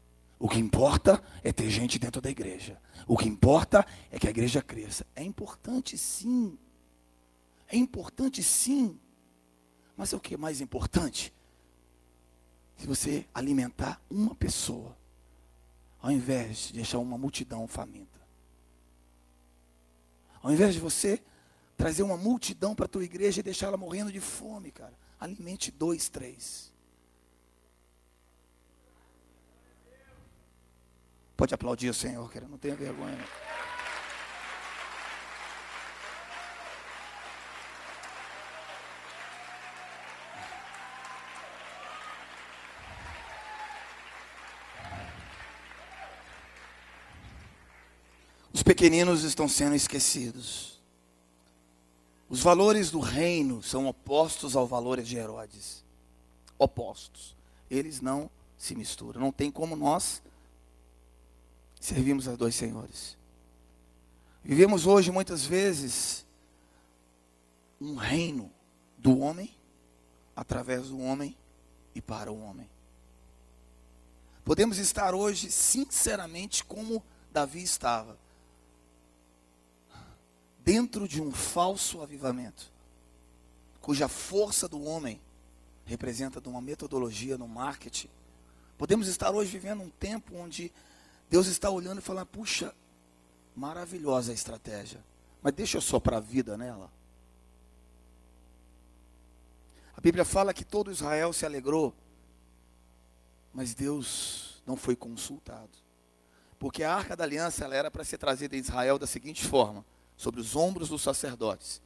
O que importa é ter gente dentro da igreja. O que importa é que a igreja cresça. É importante sim. É importante sim. Mas é o que é mais importante? Se você alimentar uma pessoa, ao invés de deixar uma multidão faminta. Ao invés de você trazer uma multidão para a tua igreja e deixar ela morrendo de fome, cara. Alimente dois, três. Pode aplaudir o Senhor, cara. Não tenha vergonha. Os pequeninos estão sendo esquecidos. Os valores do reino são opostos aos valores de Herodes. Opostos. Eles não se misturam. Não tem como nós servimos a dois senhores. Vivemos hoje muitas vezes um reino do homem, através do homem e para o homem. Podemos estar hoje, sinceramente, como Davi estava dentro de um falso avivamento, cuja força do homem representa de uma metodologia no marketing. Podemos estar hoje vivendo um tempo onde Deus está olhando e falando: puxa, maravilhosa a estratégia, mas deixa eu soprar a vida nela. A Bíblia fala que todo Israel se alegrou, mas Deus não foi consultado. Porque a arca da aliança ela era para ser trazida em Israel da seguinte forma: sobre os ombros dos sacerdotes,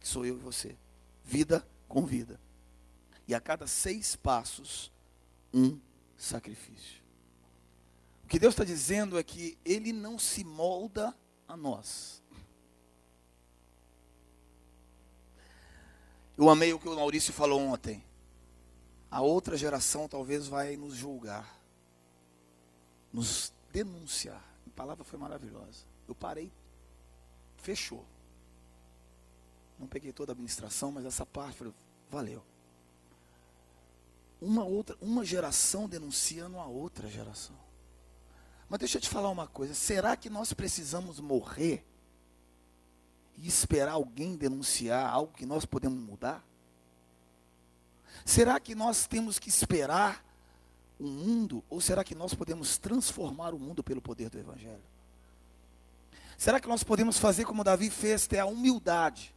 que sou eu e você, vida com vida. E a cada seis passos, um sacrifício. O que Deus está dizendo é que Ele não se molda a nós. Eu amei o que o Maurício falou ontem. A outra geração talvez vai nos julgar, nos denunciar. A palavra foi maravilhosa. Eu parei fechou. Não peguei toda a administração, mas essa parte falei, valeu. Uma outra, uma geração denunciando a outra geração. Mas deixa eu te falar uma coisa, será que nós precisamos morrer e esperar alguém denunciar algo que nós podemos mudar? Será que nós temos que esperar o mundo ou será que nós podemos transformar o mundo pelo poder do evangelho? Será que nós podemos fazer como Davi fez, ter a humildade,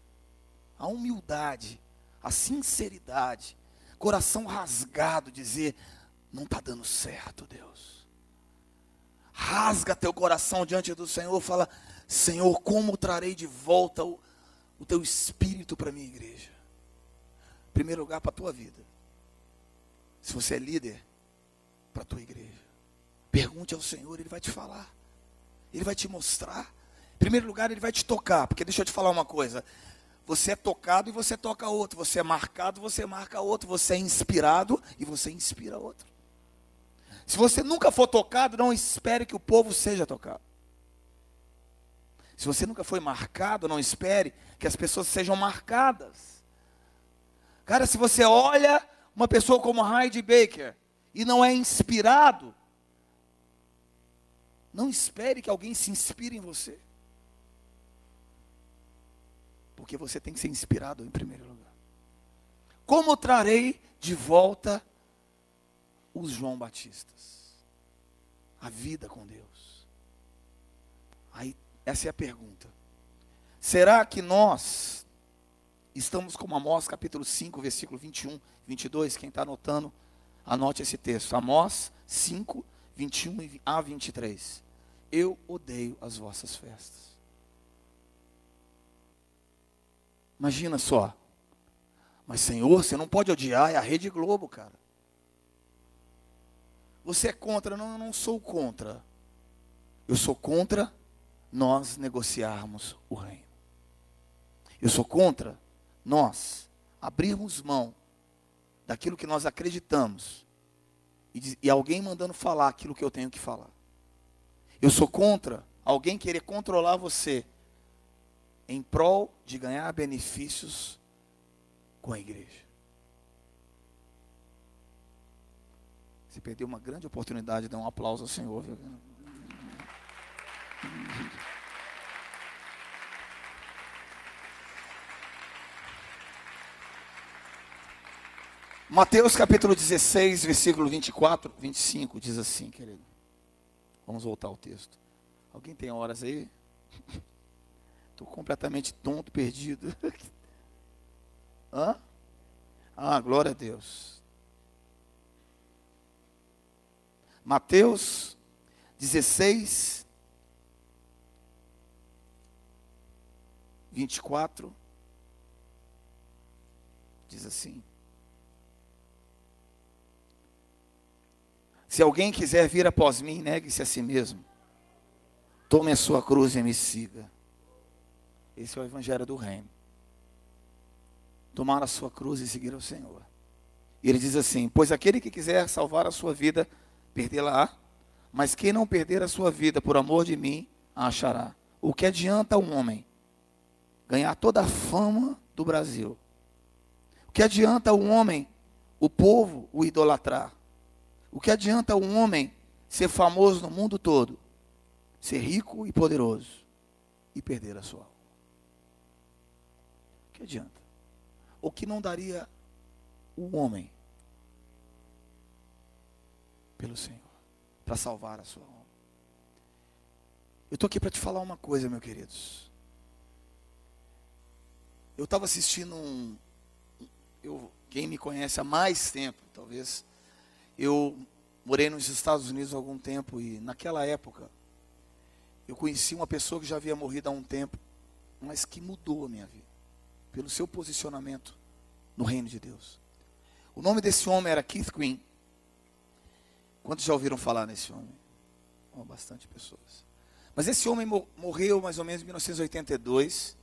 a humildade, a sinceridade, coração rasgado, dizer: não está dando certo, Deus. Rasga teu coração diante do Senhor, fala: Senhor, como trarei de volta o, o teu espírito para a minha igreja? Primeiro lugar, para a tua vida. Se você é líder, para a tua igreja. Pergunte ao Senhor, Ele vai te falar. Ele vai te mostrar. Em primeiro lugar, ele vai te tocar, porque deixa eu te falar uma coisa. Você é tocado e você toca outro. Você é marcado, você marca outro. Você é inspirado e você inspira outro. Se você nunca for tocado, não espere que o povo seja tocado. Se você nunca foi marcado, não espere que as pessoas sejam marcadas. Cara, se você olha uma pessoa como Heidi Baker e não é inspirado, não espere que alguém se inspire em você. Porque você tem que ser inspirado em primeiro lugar. Como trarei de volta os João Batistas? A vida com Deus. Aí, essa é a pergunta. Será que nós estamos como Amós capítulo 5, versículo 21, 22? Quem está anotando, anote esse texto. Amós 5, 21 a 23. Eu odeio as vossas festas. Imagina só. Mas, Senhor, você não pode odiar, é a Rede Globo, cara. Você é contra? Não, eu não sou contra. Eu sou contra nós negociarmos o reino. Eu sou contra nós abrirmos mão daquilo que nós acreditamos e, e alguém mandando falar aquilo que eu tenho que falar. Eu sou contra alguém querer controlar você em prol de ganhar benefícios com a igreja. Você perdeu uma grande oportunidade de dar um aplauso ao Senhor. Mateus capítulo 16, versículo 24, 25, diz assim, querido. Vamos voltar ao texto. Alguém tem horas aí? Estou completamente tonto, perdido. Hã? Ah, glória a Deus. Mateus 16, 24, diz assim: Se alguém quiser vir após mim, negue-se a si mesmo. Tome a sua cruz e me siga. Esse é o evangelho do reino. Tomar a sua cruz e seguir ao Senhor. E ele diz assim: Pois aquele que quiser salvar a sua vida, perdê-la-á. Mas quem não perder a sua vida por amor de mim, a achará. O que adianta um homem ganhar toda a fama do Brasil? O que adianta um homem, o povo, o idolatrar? O que adianta um homem ser famoso no mundo todo, ser rico e poderoso e perder a sua alma? O que adianta? O que não daria o homem pelo Senhor para salvar a sua alma? Eu estou aqui para te falar uma coisa, meus queridos. Eu estava assistindo um. Eu, quem me conhece há mais tempo, talvez eu morei nos Estados Unidos há algum tempo e naquela época eu conheci uma pessoa que já havia morrido há um tempo, mas que mudou a minha vida pelo seu posicionamento no reino de Deus. O nome desse homem era Keith Green. Quantos já ouviram falar nesse homem? Oh, bastante pessoas. Mas esse homem morreu mais ou menos em 1982.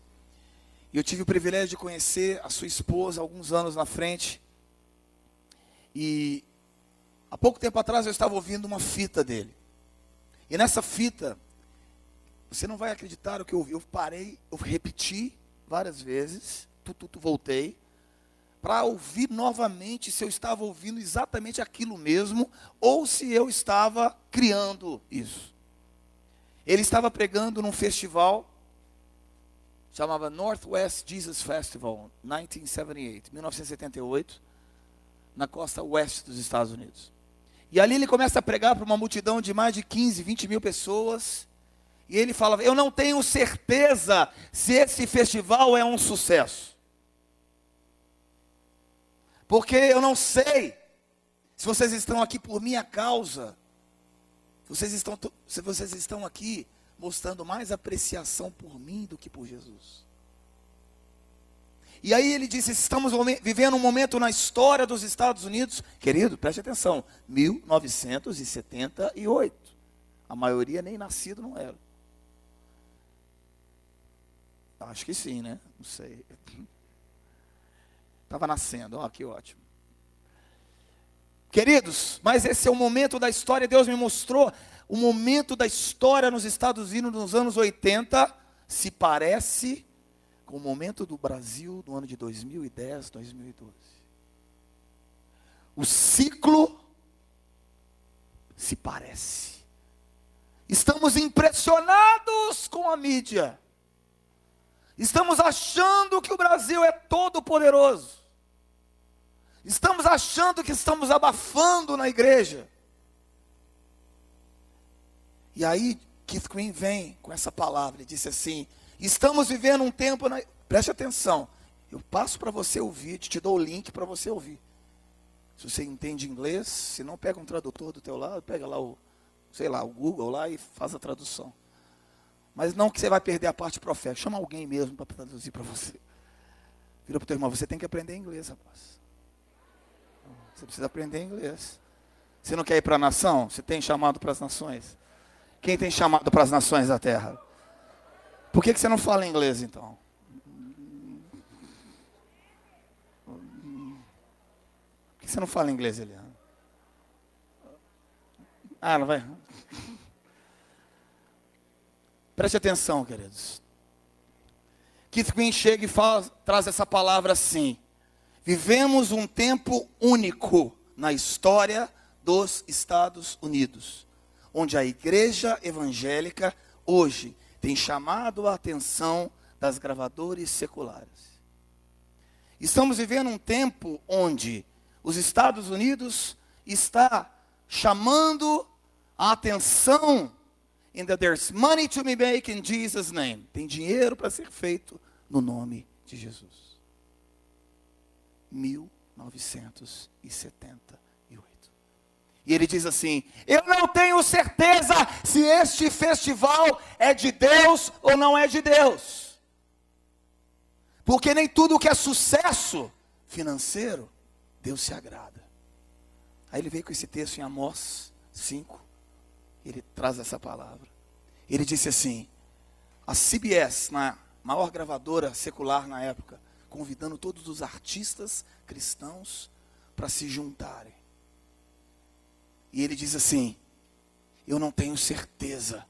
E eu tive o privilégio de conhecer a sua esposa alguns anos na frente. E Há pouco tempo atrás eu estava ouvindo uma fita dele. E nessa fita, você não vai acreditar o que eu ouvi. Eu parei, eu repeti várias vezes, tu, tu, tu voltei, para ouvir novamente se eu estava ouvindo exatamente aquilo mesmo, ou se eu estava criando isso. Ele estava pregando num festival, chamava Northwest Jesus Festival, 1978, 1978, na costa oeste dos Estados Unidos. E ali ele começa a pregar para uma multidão de mais de 15, 20 mil pessoas. E ele fala: Eu não tenho certeza se esse festival é um sucesso. Porque eu não sei se vocês estão aqui por minha causa. Vocês estão, se vocês estão aqui mostrando mais apreciação por mim do que por Jesus. E aí ele disse: estamos vivendo um momento na história dos Estados Unidos, querido, preste atenção, 1978. A maioria nem nascido não era. Acho que sim, né? Não sei. Estava nascendo, ó, que ótimo. Queridos, mas esse é o momento da história, Deus me mostrou o momento da história nos Estados Unidos nos anos 80 se parece com o momento do Brasil no ano de 2010, 2012. O ciclo se parece. Estamos impressionados com a mídia. Estamos achando que o Brasil é todo poderoso. Estamos achando que estamos abafando na igreja. E aí Keith Green vem com essa palavra e disse assim: Estamos vivendo um tempo, na... preste atenção, eu passo para você ouvir, te dou o link para você ouvir. Se você entende inglês, se não pega um tradutor do teu lado, pega lá o, sei lá, o Google lá e faz a tradução. Mas não que você vai perder a parte profética, chama alguém mesmo para traduzir para você. Vira para o teu irmão, você tem que aprender inglês, rapaz. Você precisa aprender inglês. Você não quer ir para a nação? Você tem chamado para as nações? Quem tem chamado para as nações da terra? Por que, que você não fala inglês então? Por que você não fala inglês, Eliana? Ah, não vai. Preste atenção, queridos. Keith Green chega e fala, traz essa palavra assim: Vivemos um tempo único na história dos Estados Unidos, onde a igreja evangélica hoje tem chamado a atenção das gravadoras seculares. Estamos vivendo um tempo onde os Estados Unidos está chamando a atenção in that there's money to be made in Jesus name. Tem dinheiro para ser feito no nome de Jesus. 1978. E ele diz assim: Eu não tenho certeza se este festival é de Deus ou não é de Deus. Porque nem tudo que é sucesso financeiro, Deus se agrada. Aí ele veio com esse texto em Amós 5, ele traz essa palavra. Ele disse assim: a CBS, na maior gravadora secular na época, convidando todos os artistas cristãos para se juntarem. E ele diz assim: Eu não tenho certeza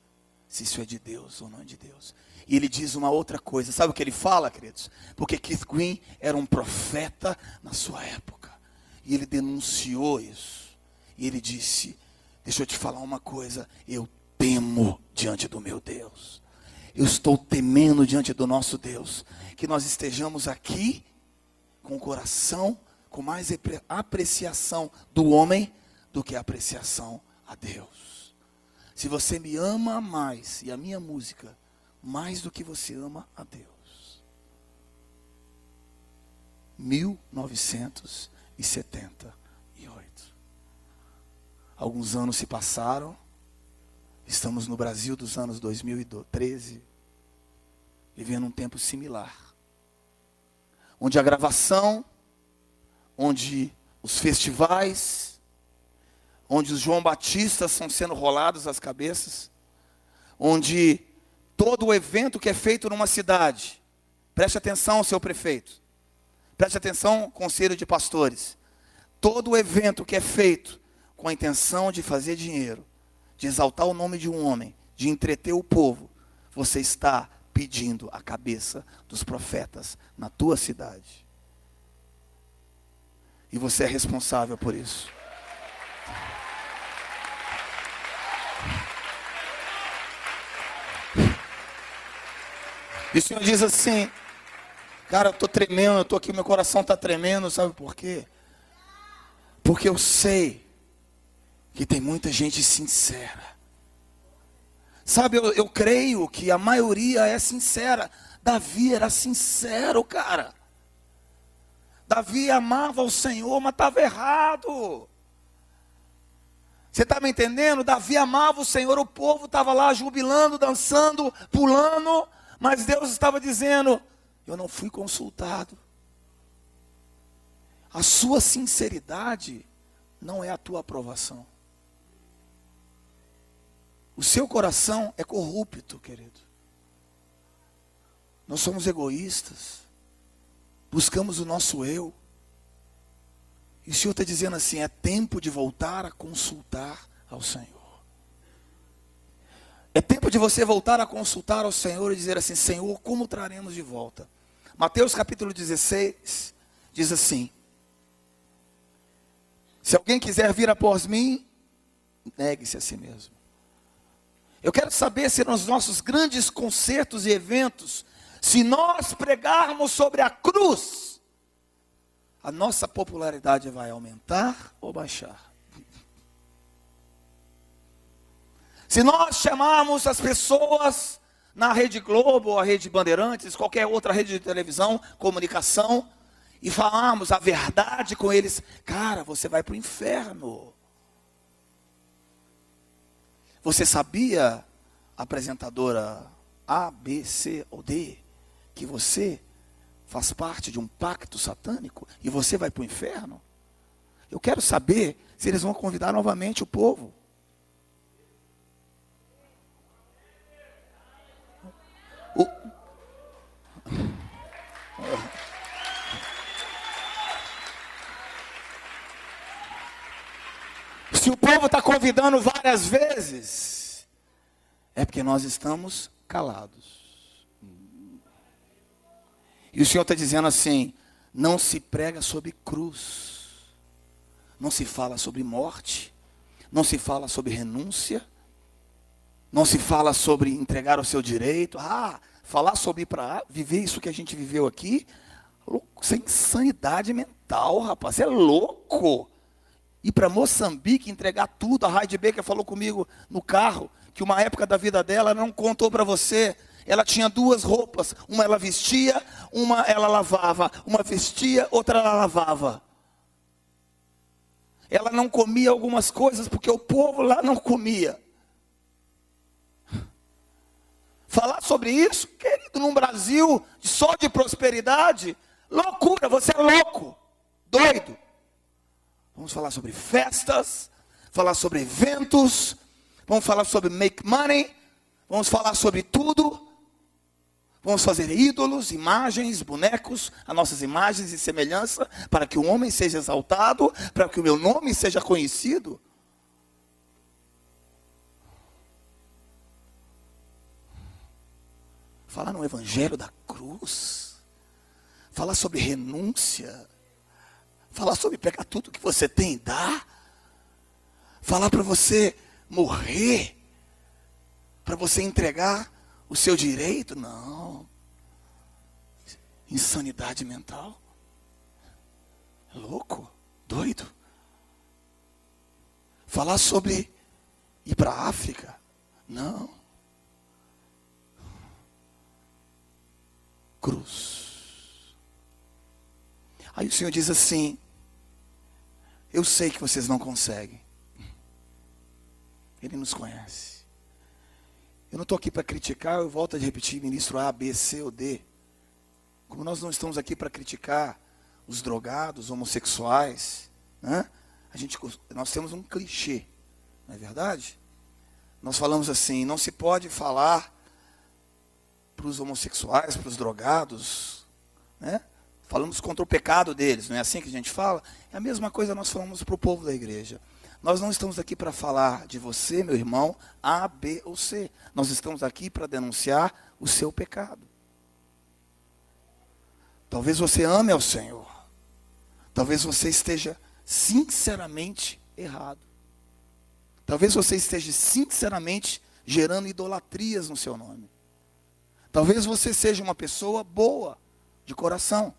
se isso é de Deus ou não é de Deus. E ele diz uma outra coisa, sabe o que ele fala, queridos? Porque Keith Green era um profeta na sua época. E ele denunciou isso. E ele disse: Deixa eu te falar uma coisa, eu temo diante do meu Deus. Eu estou temendo diante do nosso Deus que nós estejamos aqui com o coração com mais apreciação do homem do que apreciação a Deus. Se você me ama mais e a minha música mais do que você ama a Deus. 1978. Alguns anos se passaram. Estamos no Brasil dos anos 2013, vivendo um tempo similar. Onde a gravação, onde os festivais, onde os João Batistas estão sendo rolados as cabeças, onde todo o evento que é feito numa cidade, preste atenção, seu prefeito, preste atenção, conselho de pastores, todo o evento que é feito com a intenção de fazer dinheiro, de exaltar o nome de um homem, de entreter o povo, você está pedindo a cabeça dos profetas na tua cidade. E você é responsável por isso. E o Senhor diz assim, cara, eu estou tremendo, eu estou aqui, meu coração está tremendo, sabe por quê? Porque eu sei que tem muita gente sincera. Sabe, eu, eu creio que a maioria é sincera. Davi era sincero, cara. Davi amava o Senhor, mas estava errado. Você está me entendendo? Davi amava o Senhor, o povo estava lá jubilando, dançando, pulando, mas Deus estava dizendo: Eu não fui consultado. A sua sinceridade não é a tua aprovação. O seu coração é corrupto, querido. Nós somos egoístas. Buscamos o nosso eu. E o Senhor está dizendo assim: é tempo de voltar a consultar ao Senhor. É tempo de você voltar a consultar ao Senhor e dizer assim: Senhor, como traremos de volta? Mateus capítulo 16 diz assim: Se alguém quiser vir após mim, negue-se a si mesmo. Eu quero saber se nos nossos grandes concertos e eventos, se nós pregarmos sobre a cruz, a nossa popularidade vai aumentar ou baixar? Se nós chamarmos as pessoas na Rede Globo, a Rede Bandeirantes, qualquer outra rede de televisão, comunicação, e falarmos a verdade com eles, cara, você vai para o inferno. Você sabia, apresentadora A, B, C ou D, que você faz parte de um pacto satânico e você vai para o inferno? Eu quero saber se eles vão convidar novamente o povo. O... Se o povo está convidando várias vezes, é porque nós estamos calados. E o Senhor está dizendo assim: não se prega sobre cruz, não se fala sobre morte, não se fala sobre renúncia, não se fala sobre entregar o seu direito. Ah, falar sobre para viver isso que a gente viveu aqui, isso é insanidade mental, rapaz, é louco. Ir para Moçambique entregar tudo, a Heidi Baker falou comigo no carro, que uma época da vida dela não contou para você. Ela tinha duas roupas, uma ela vestia, uma ela lavava, uma vestia, outra ela lavava. Ela não comia algumas coisas porque o povo lá não comia. Falar sobre isso, querido, num Brasil só de prosperidade, loucura, você é louco, doido. Vamos falar sobre festas, falar sobre eventos, vamos falar sobre make money, vamos falar sobre tudo. Vamos fazer ídolos, imagens, bonecos, as nossas imagens e semelhança, para que o homem seja exaltado, para que o meu nome seja conhecido. Falar no Evangelho da cruz, falar sobre renúncia, falar sobre pegar tudo que você tem e dar, falar para você morrer, para você entregar o seu direito? Não. Insanidade mental. Louco, doido. Falar sobre ir para a África? Não. Cruz. Aí o Senhor diz assim: Eu sei que vocês não conseguem. Ele nos conhece. Eu não estou aqui para criticar, eu volto a repetir, ministro A, B, C ou D. Como nós não estamos aqui para criticar os drogados, homossexuais, né? a gente, nós temos um clichê, não é verdade? Nós falamos assim, não se pode falar para os homossexuais, para os drogados, né? Falamos contra o pecado deles, não é assim que a gente fala? É a mesma coisa nós falamos para o povo da igreja. Nós não estamos aqui para falar de você, meu irmão, A, B ou C. Nós estamos aqui para denunciar o seu pecado. Talvez você ame ao Senhor. Talvez você esteja sinceramente errado. Talvez você esteja sinceramente gerando idolatrias no seu nome. Talvez você seja uma pessoa boa de coração.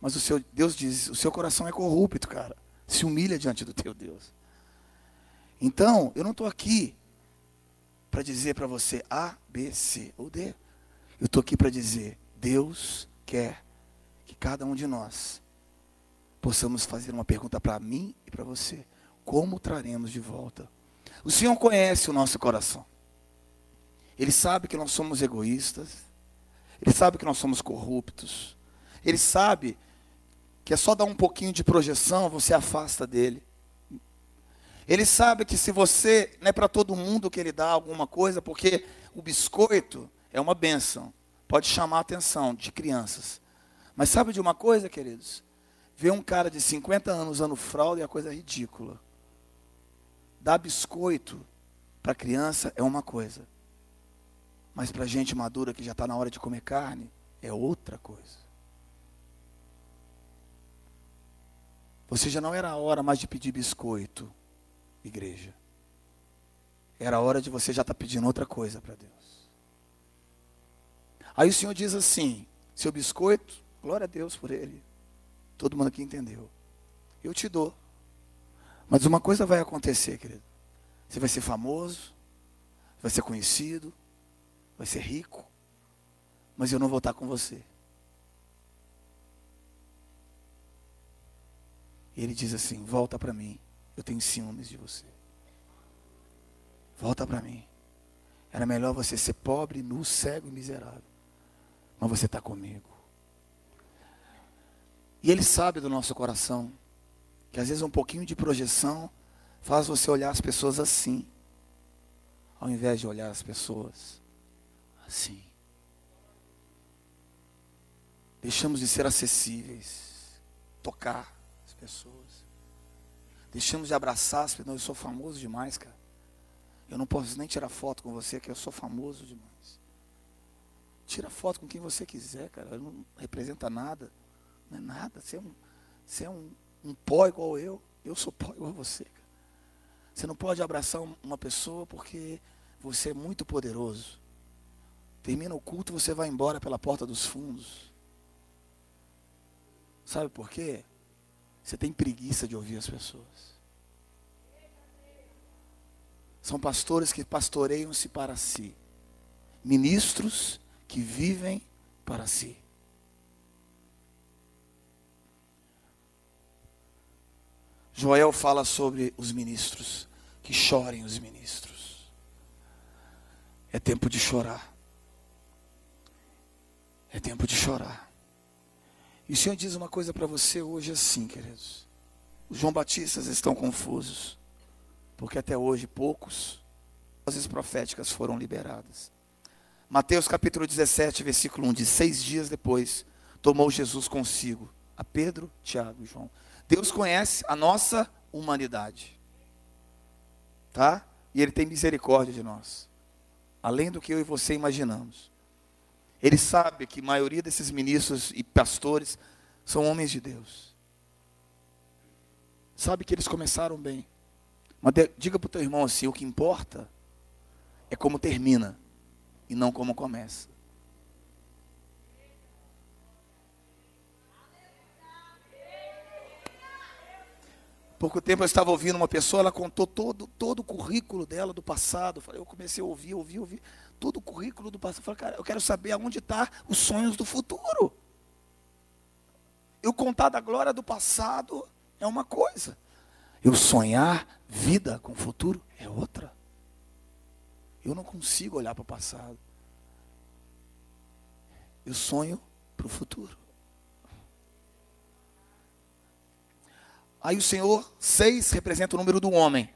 Mas o seu Deus diz, o seu coração é corrupto, cara. Se humilha diante do teu Deus. Então, eu não estou aqui para dizer para você A, B, C ou D. Eu estou aqui para dizer: Deus quer que cada um de nós possamos fazer uma pergunta para mim e para você: Como traremos de volta? O Senhor conhece o nosso coração. Ele sabe que nós somos egoístas. Ele sabe que nós somos corruptos. Ele sabe que é só dar um pouquinho de projeção, você afasta dele. Ele sabe que se você, não é para todo mundo que ele dá alguma coisa, porque o biscoito é uma benção, pode chamar a atenção de crianças. Mas sabe de uma coisa, queridos? Ver um cara de 50 anos usando fralda é uma coisa ridícula. Dar biscoito para criança é uma coisa. Mas para gente madura que já está na hora de comer carne, é outra coisa. Você já não era a hora mais de pedir biscoito igreja. Era hora de você já estar tá pedindo outra coisa para Deus. Aí o Senhor diz assim: seu biscoito, glória a Deus por ele. Todo mundo aqui entendeu. Eu te dou. Mas uma coisa vai acontecer, querido. Você vai ser famoso, vai ser conhecido, vai ser rico, mas eu não vou estar com você. E ele diz assim: volta para mim. Eu tenho ciúmes de você. Volta para mim. Era melhor você ser pobre, nu, cego e miserável. Mas você está comigo. E Ele sabe do nosso coração. Que às vezes um pouquinho de projeção faz você olhar as pessoas assim, ao invés de olhar as pessoas assim. Deixamos de ser acessíveis, tocar pessoas. Deixamos de abraçar as pessoas. Eu sou famoso demais, cara. Eu não posso nem tirar foto com você, que eu sou famoso demais. Tira foto com quem você quiser, cara. Não representa nada. Não é nada. Você é um, você é um, um pó igual eu. Eu sou pó igual você. Cara. Você não pode abraçar uma pessoa porque você é muito poderoso. Termina o culto, você vai embora pela porta dos fundos. Sabe por quê? Você tem preguiça de ouvir as pessoas. São pastores que pastoreiam-se para si. Ministros que vivem para si. Joel fala sobre os ministros, que chorem os ministros. É tempo de chorar. É tempo de chorar. E o Senhor diz uma coisa para você hoje assim, queridos. Os João Batistas estão confusos, porque até hoje poucos vozes proféticas foram liberadas. Mateus capítulo 17, versículo 1 diz: Seis dias depois, tomou Jesus consigo a Pedro, Tiago e João. Deus conhece a nossa humanidade, tá? E Ele tem misericórdia de nós, além do que eu e você imaginamos. Ele sabe que a maioria desses ministros e pastores são homens de Deus. Sabe que eles começaram bem. Mas diga para o teu irmão assim: o que importa é como termina e não como começa. Pouco tempo eu estava ouvindo uma pessoa, ela contou todo, todo o currículo dela do passado. Eu comecei a ouvir, ouvir, ouvir todo o currículo do passado. Eu falei, cara, eu quero saber aonde está os sonhos do futuro. Eu contar da glória do passado é uma coisa. Eu sonhar vida com o futuro é outra. Eu não consigo olhar para o passado. Eu sonho para o futuro. Aí o Senhor, seis representa o número do homem,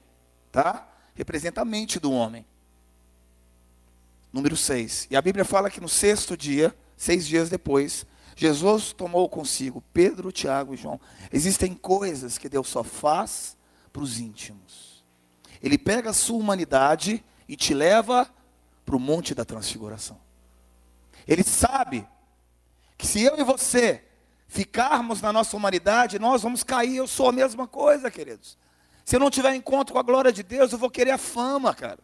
tá? Representa a mente do homem. Número seis. E a Bíblia fala que no sexto dia, seis dias depois, Jesus tomou consigo Pedro, Tiago e João. Existem coisas que Deus só faz para os íntimos. Ele pega a sua humanidade e te leva para o monte da transfiguração. Ele sabe que se eu e você ficarmos na nossa humanidade, nós vamos cair. Eu sou a mesma coisa, queridos. Se eu não tiver encontro com a glória de Deus, eu vou querer a fama, cara.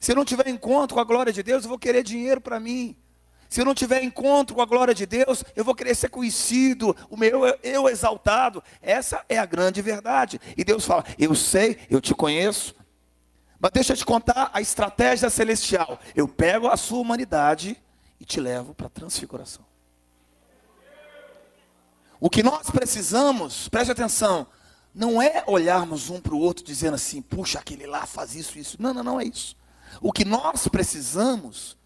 Se eu não tiver encontro com a glória de Deus, eu vou querer dinheiro para mim. Se eu não tiver encontro com a glória de Deus, eu vou querer ser conhecido, o meu eu exaltado. Essa é a grande verdade. E Deus fala: Eu sei, eu te conheço, mas deixa eu te contar a estratégia celestial. Eu pego a sua humanidade e te levo para a transfiguração. O que nós precisamos, preste atenção, não é olharmos um para o outro dizendo assim, puxa, aquele lá faz isso, isso. Não, não, não é isso. O que nós precisamos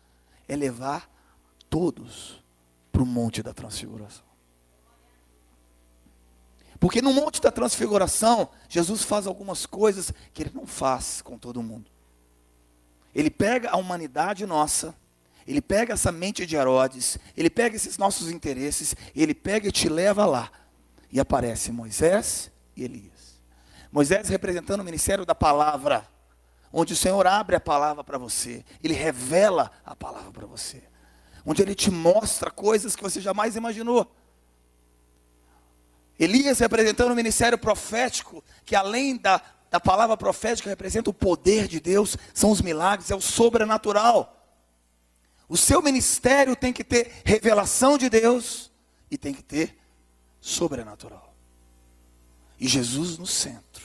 é levar todos para o monte da transfiguração. Porque no monte da transfiguração, Jesus faz algumas coisas que ele não faz com todo mundo. Ele pega a humanidade nossa, ele pega essa mente de Herodes, ele pega esses nossos interesses, ele pega e te leva lá. E aparece Moisés e Elias. Moisés representando o ministério da palavra onde o Senhor abre a palavra para você, Ele revela a palavra para você, onde Ele te mostra coisas que você jamais imaginou. Elias representando o ministério profético, que além da, da palavra profética representa o poder de Deus, são os milagres, é o sobrenatural. O seu ministério tem que ter revelação de Deus e tem que ter sobrenatural. E Jesus no centro.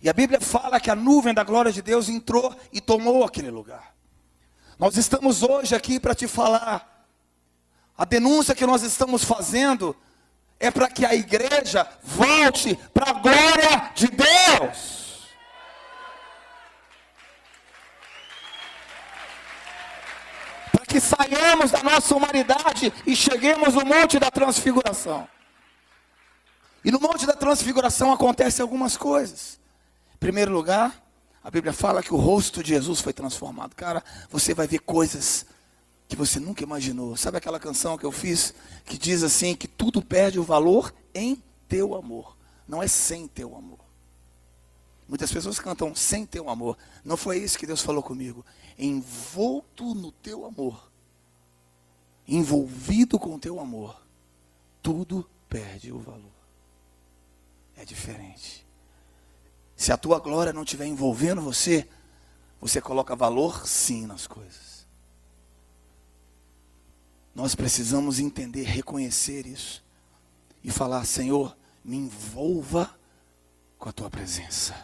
E a Bíblia fala que a nuvem da glória de Deus entrou e tomou aquele lugar. Nós estamos hoje aqui para te falar. A denúncia que nós estamos fazendo é para que a igreja volte para a glória de Deus. Para que saiamos da nossa humanidade e cheguemos no monte da transfiguração. E no Monte da Transfiguração acontecem algumas coisas. Primeiro lugar, a Bíblia fala que o rosto de Jesus foi transformado. Cara, você vai ver coisas que você nunca imaginou. Sabe aquela canção que eu fiz que diz assim que tudo perde o valor em teu amor, não é sem teu amor. Muitas pessoas cantam sem teu amor. Não foi isso que Deus falou comigo. Envolto no teu amor, envolvido com o teu amor, tudo perde o valor. É diferente. Se a tua glória não estiver envolvendo você, você coloca valor sim nas coisas. Nós precisamos entender, reconhecer isso e falar: Senhor, me envolva com a tua presença.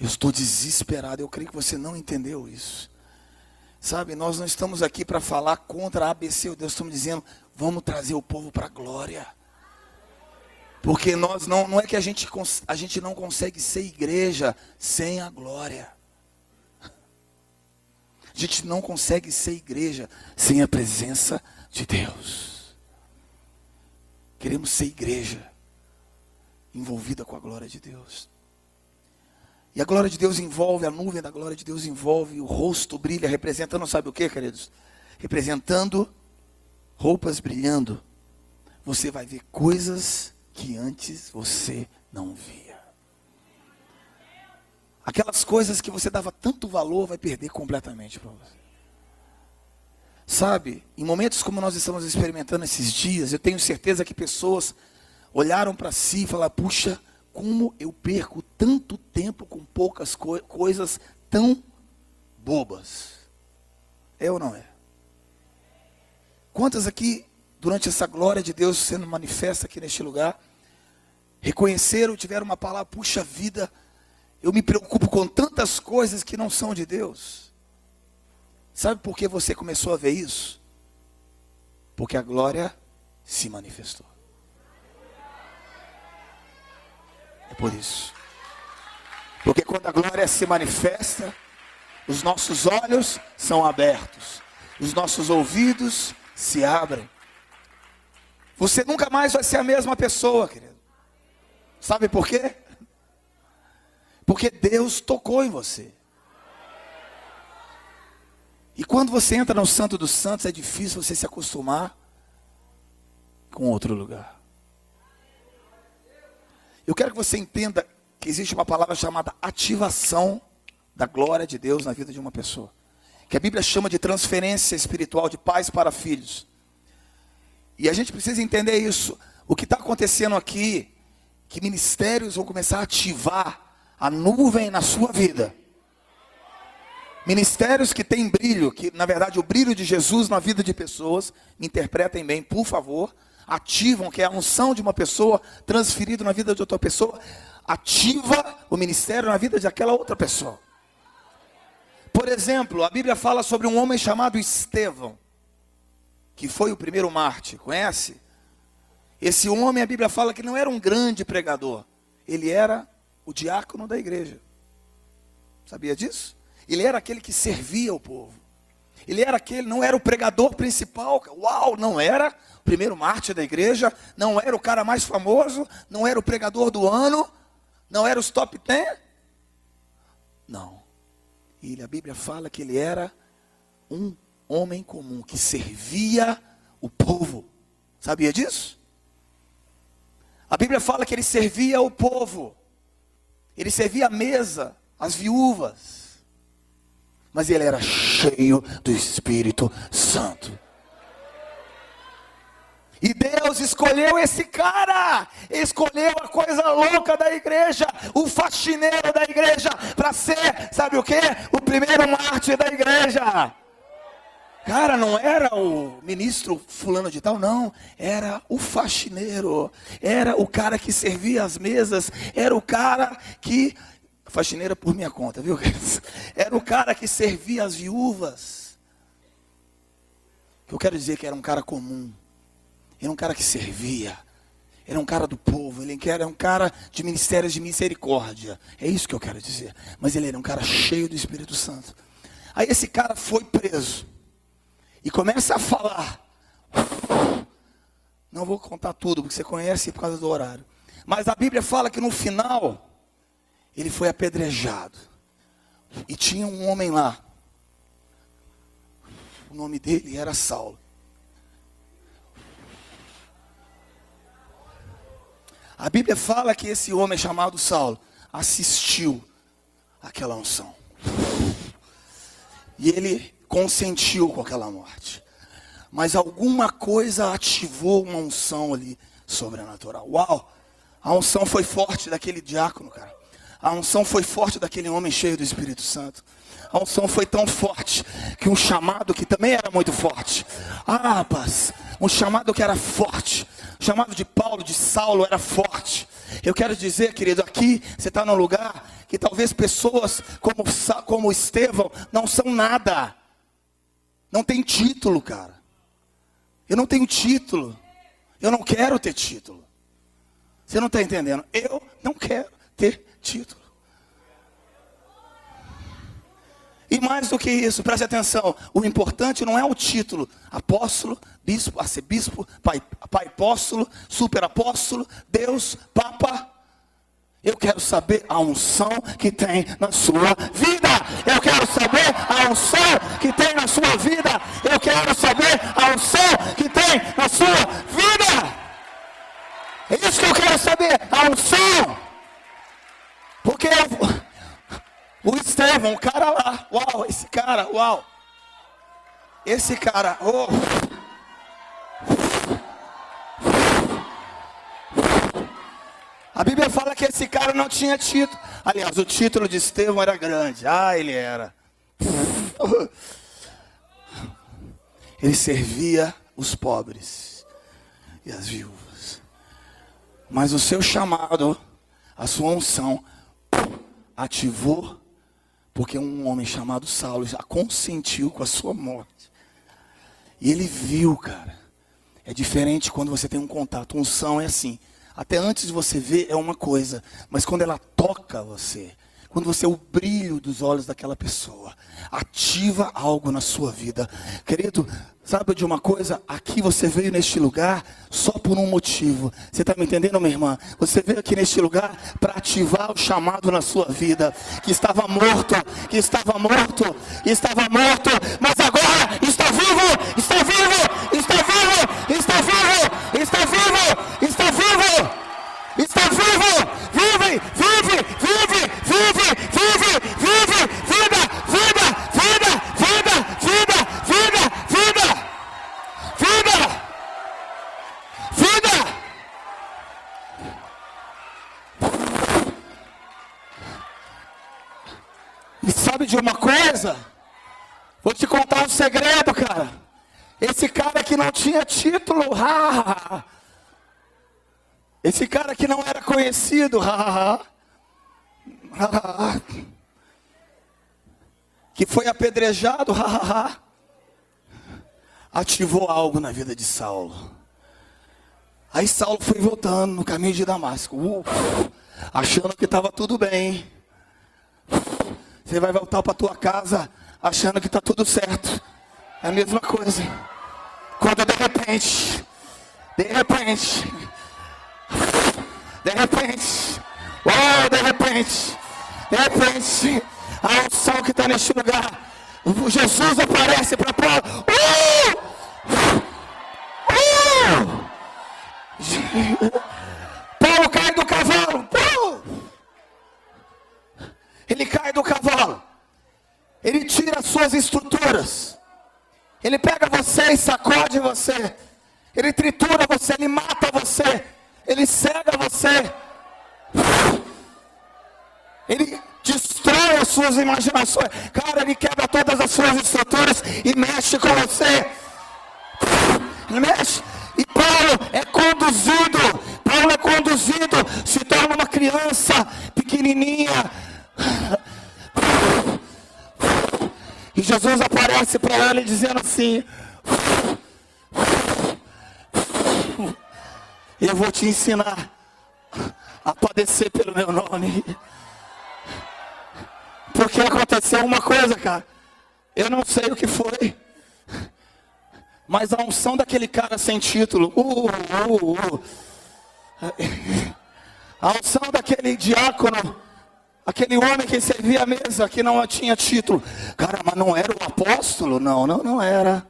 Eu estou desesperado, eu creio que você não entendeu isso. Sabe, nós não estamos aqui para falar contra a ABC, Deus estamos dizendo, vamos trazer o povo para a glória. Porque nós não, não é que a gente, a gente não consegue ser igreja sem a glória. A gente não consegue ser igreja sem a presença de Deus. Queremos ser igreja envolvida com a glória de Deus. E a glória de Deus envolve, a nuvem da glória de Deus envolve, o rosto brilha, representando, sabe o que, queridos? Representando roupas brilhando. Você vai ver coisas que antes você não via. Aquelas coisas que você dava tanto valor vai perder completamente para você. Sabe, em momentos como nós estamos experimentando esses dias, eu tenho certeza que pessoas olharam para si e falaram: puxa, como eu perco tanto tempo com poucas co coisas tão bobas. É ou não é? Quantas aqui, durante essa glória de Deus sendo manifesta aqui neste lugar, reconheceram, tiveram uma palavra, puxa vida, eu me preocupo com tantas coisas que não são de Deus. Sabe por que você começou a ver isso? Porque a glória se manifestou. É por isso. Porque quando a glória se manifesta, os nossos olhos são abertos, os nossos ouvidos se abrem. Você nunca mais vai ser a mesma pessoa, querido. Sabe por quê? Porque Deus tocou em você. E quando você entra no Santo dos Santos, é difícil você se acostumar com outro lugar. Eu quero que você entenda que existe uma palavra chamada ativação da glória de Deus na vida de uma pessoa. Que a Bíblia chama de transferência espiritual de pais para filhos. E a gente precisa entender isso. O que está acontecendo aqui, que ministérios vão começar a ativar a nuvem na sua vida. Ministérios que têm brilho, que na verdade o brilho de Jesus na vida de pessoas, interpretem bem, por favor ativam, que é a unção de uma pessoa transferida na vida de outra pessoa, ativa o ministério na vida de aquela outra pessoa. Por exemplo, a Bíblia fala sobre um homem chamado Estevão, que foi o primeiro Marte, conhece? Esse homem, a Bíblia fala que não era um grande pregador, ele era o diácono da igreja. Sabia disso? Ele era aquele que servia o povo. Ele era aquele, não era o pregador principal. Uau, não era o primeiro mártir da igreja, não era o cara mais famoso, não era o pregador do ano, não era os top ten. Não. E a Bíblia fala que ele era um homem comum que servia o povo. Sabia disso? A Bíblia fala que ele servia o povo. Ele servia a mesa, as viúvas mas ele era cheio do Espírito Santo. E Deus escolheu esse cara, escolheu a coisa louca da igreja, o faxineiro da igreja, para ser, sabe o que? O primeiro mártir da igreja. Cara, não era o ministro fulano de tal, não. Era o faxineiro. Era o cara que servia as mesas. Era o cara que faxineira por minha conta, viu? Era o cara que servia as viúvas. Eu quero dizer que era um cara comum. Era um cara que servia. Era um cara do povo. Ele era um cara de ministérios de misericórdia. É isso que eu quero dizer. Mas ele era um cara cheio do Espírito Santo. Aí esse cara foi preso. E começa a falar. Não vou contar tudo, porque você conhece por causa do horário. Mas a Bíblia fala que no final ele foi apedrejado. E tinha um homem lá. O nome dele era Saulo. A Bíblia fala que esse homem chamado Saulo assistiu àquela unção. E ele consentiu com aquela morte. Mas alguma coisa ativou uma unção ali sobrenatural. Uau! A unção foi forte daquele diácono, cara. A unção foi forte daquele homem cheio do Espírito Santo. A unção foi tão forte que um chamado que também era muito forte. Ah, rapaz, um chamado que era forte. O chamado de Paulo, de Saulo era forte. Eu quero dizer, querido, aqui você está num lugar que talvez pessoas como, como Estevão não são nada. Não tem título, cara. Eu não tenho título. Eu não quero ter título. Você não está entendendo? Eu não quero ter título. E mais do que isso, preste atenção: o importante não é o título, apóstolo, bispo, arcebispo, pai, pai apóstolo, superapóstolo, Deus, Papa. Eu quero saber a unção que tem na sua vida. Eu quero saber a unção que tem na sua vida. Eu quero saber a unção que tem na sua vida. É isso que eu quero saber, a unção. Porque o Estevão, o cara lá, uau, esse cara, uau. Esse cara, oh. A Bíblia fala que esse cara não tinha título. Aliás, o título de Estevão era grande. Ah, ele era. Ele servia os pobres e as viúvas. Mas o seu chamado, a sua unção, ativou, porque um homem chamado Saulo já consentiu com a sua morte. E ele viu, cara. É diferente quando você tem um contato. Unção é assim. Até antes de você ver é uma coisa, mas quando ela toca você, quando você é o brilho dos olhos daquela pessoa, ativa algo na sua vida. Querido, sabe de uma coisa? Aqui você veio neste lugar só por um motivo. Você está me entendendo, minha irmã? Você veio aqui neste lugar para ativar o chamado na sua vida, que estava morto, que estava morto, estava morto, mas agora está vivo, está vivo, está vivo, está vivo, está vivo, está vivo. Está vivo! Vive! Vive! Vive! Vive! Vive! Vive! Vida! Vida! Vida! Vida! Vida! Vida! Vida! Vida! Vida! E sabe de uma coisa? Vou te contar um segredo, cara. Esse cara que não tinha título, ha, esse cara que não era conhecido, que foi apedrejado, ativou algo na vida de Saulo. Aí Saulo foi voltando no caminho de Damasco, uh, achando que estava tudo bem. Você vai voltar para tua casa achando que está tudo certo. É a mesma coisa. Quando de repente, de repente, de repente, oh, de repente, de repente, a unção que está neste lugar, Jesus aparece para Paulo. Uh! Uh! Paulo cai do cavalo. Uh! Ele cai do cavalo. Ele tira as suas estruturas. Ele pega você e sacode você. Ele tritura você, ele mata você. Ele cega você. Ele destrói as suas imaginações. Cara, ele quebra todas as suas estruturas e mexe com você. Ele mexe. E Paulo é conduzido. Paulo é conduzido. Se torna uma criança pequenininha. E Jesus aparece para ele dizendo assim: eu vou te ensinar a padecer pelo meu nome. Porque aconteceu uma coisa, cara. Eu não sei o que foi. Mas a unção daquele cara sem título. Uh, uh, uh, A unção daquele diácono, aquele homem que servia a mesa, que não tinha título. Cara, mas não era o apóstolo? Não, não, não era.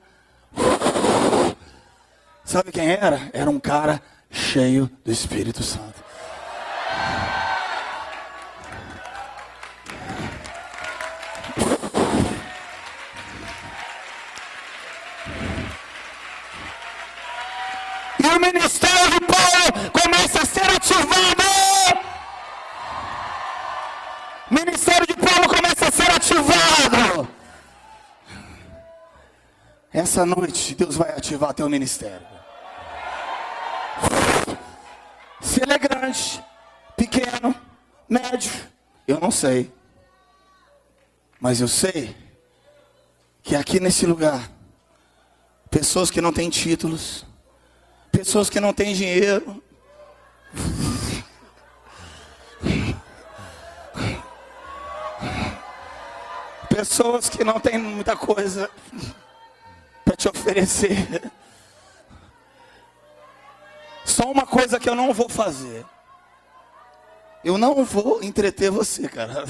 Sabe quem era? Era um cara cheio do Espírito Santo. E o ministério de Paulo começa a ser ativado. O ministério de Paulo começa a ser ativado. Essa noite Deus vai ativar teu ministério. Se ele é grande, pequeno, médio, eu não sei. Mas eu sei que aqui nesse lugar, pessoas que não têm títulos, pessoas que não têm dinheiro, pessoas que não têm muita coisa para te oferecer. Só uma coisa que eu não vou fazer. Eu não vou entreter você, cara.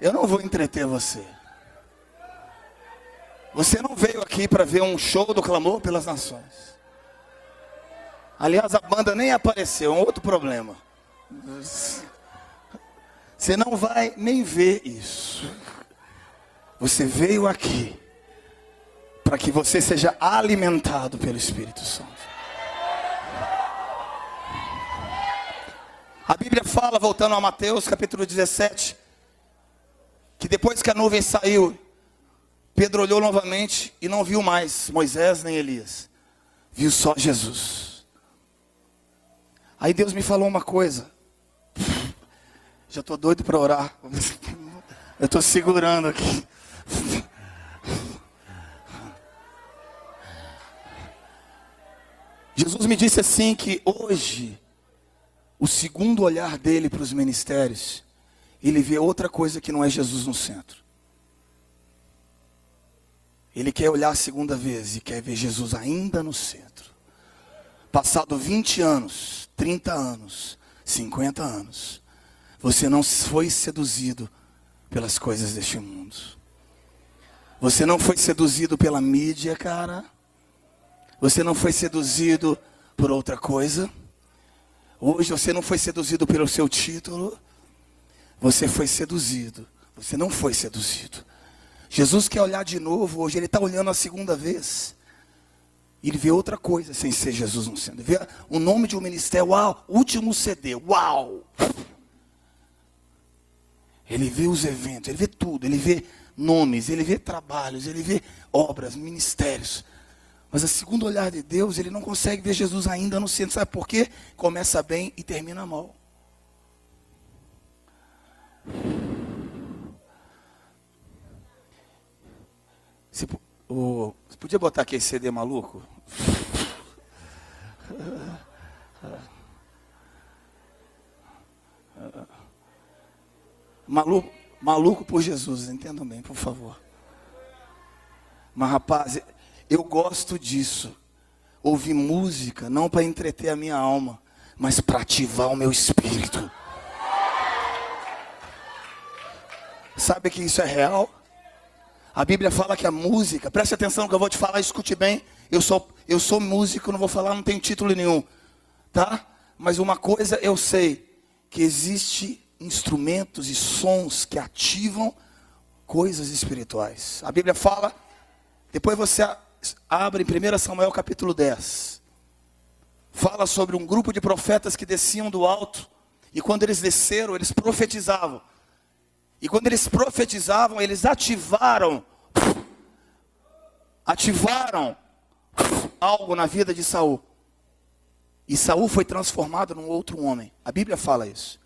Eu não vou entreter você. Você não veio aqui para ver um show do clamor pelas nações. Aliás, a banda nem apareceu, é um outro problema. Você não vai nem ver isso. Você veio aqui para que você seja alimentado pelo Espírito Santo. A Bíblia fala, voltando a Mateus capítulo 17, que depois que a nuvem saiu, Pedro olhou novamente e não viu mais Moisés nem Elias, viu só Jesus. Aí Deus me falou uma coisa, já estou doido para orar, eu estou segurando aqui. Jesus me disse assim que hoje o segundo olhar dele para os ministérios, ele vê outra coisa que não é Jesus no centro. Ele quer olhar a segunda vez e quer ver Jesus ainda no centro. Passado 20 anos, 30 anos, 50 anos, você não foi seduzido pelas coisas deste mundo. Você não foi seduzido pela mídia, cara. Você não foi seduzido por outra coisa. Hoje você não foi seduzido pelo seu título, você foi seduzido. Você não foi seduzido. Jesus quer olhar de novo, hoje ele está olhando a segunda vez. Ele vê outra coisa sem ser Jesus no centro. Ele vê o nome de um ministério, uau, último CD, uau. Ele vê os eventos, ele vê tudo, ele vê nomes, ele vê trabalhos, ele vê obras, ministérios. Mas a segundo olhar de Deus, ele não consegue ver Jesus ainda no centro. Sabe por quê? Começa bem e termina mal. Você, oh, você podia botar aqui esse CD maluco? Maluco, maluco por Jesus, entendam bem, por favor. Mas rapaz, eu gosto disso. Ouvir música não para entreter a minha alma, mas para ativar o meu espírito. Sabe que isso é real? A Bíblia fala que a música, preste atenção que eu vou te falar, escute bem. Eu sou, eu sou músico, não vou falar, não tenho título nenhum, tá? Mas uma coisa eu sei, que existe instrumentos e sons que ativam coisas espirituais. A Bíblia fala, depois você abre em 1 Samuel capítulo 10. Fala sobre um grupo de profetas que desciam do alto. E quando eles desceram, eles profetizavam. E quando eles profetizavam, eles ativaram ativaram algo na vida de Saul. E Saul foi transformado num outro homem. A Bíblia fala isso.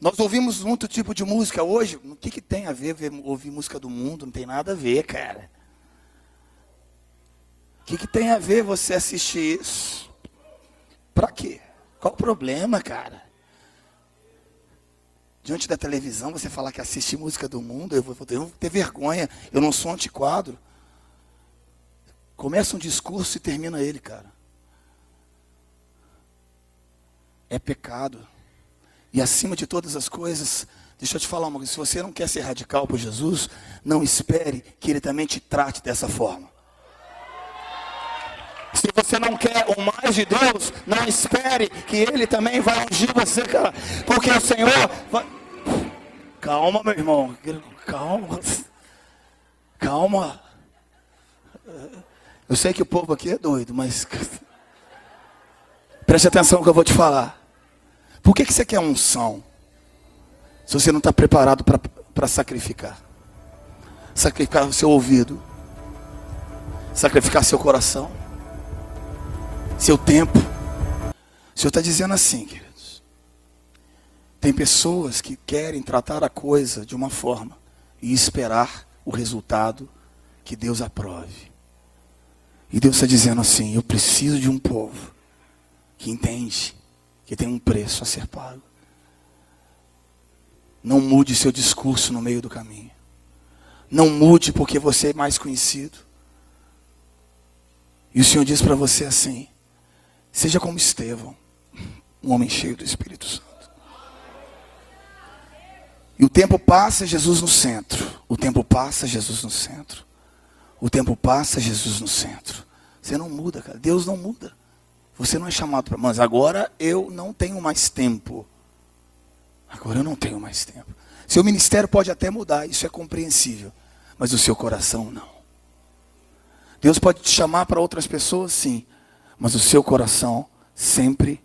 Nós ouvimos muito tipo de música hoje. O que, que tem a ver, ver ouvir música do mundo? Não tem nada a ver, cara. Que, que tem a ver você assistir isso? Para quê? Qual o problema, cara? Diante da televisão, você falar que assiste música do mundo, eu vou, eu vou ter vergonha. Eu não sou antiquadro. Começa um discurso e termina ele, cara. é pecado. E acima de todas as coisas, deixa eu te falar uma coisa: se você não quer ser radical por Jesus, não espere que Ele também te trate dessa forma. Se você não quer o mais de Deus, não espere que Ele também vai ungir você, cara. Porque o Senhor. Vai... Calma, meu irmão. Calma. Calma. Eu sei que o povo aqui é doido, mas. Preste atenção no que eu vou te falar. Por que, que você quer unção? Se você não está preparado para sacrificar. Sacrificar o seu ouvido. Sacrificar seu coração. Seu tempo. O Senhor está dizendo assim, queridos. Tem pessoas que querem tratar a coisa de uma forma e esperar o resultado que Deus aprove. E Deus está dizendo assim: eu preciso de um povo que entende que tem um preço a ser pago. Não mude seu discurso no meio do caminho. Não mude porque você é mais conhecido. E o Senhor diz para você assim: seja como Estevão, um homem cheio do Espírito Santo. E o tempo passa, Jesus no centro. O tempo passa, Jesus no centro. O tempo passa, Jesus no centro. Você não muda, cara. Deus não muda. Você não é chamado para. Mas agora eu não tenho mais tempo. Agora eu não tenho mais tempo. Seu ministério pode até mudar, isso é compreensível. Mas o seu coração não. Deus pode te chamar para outras pessoas, sim. Mas o seu coração sempre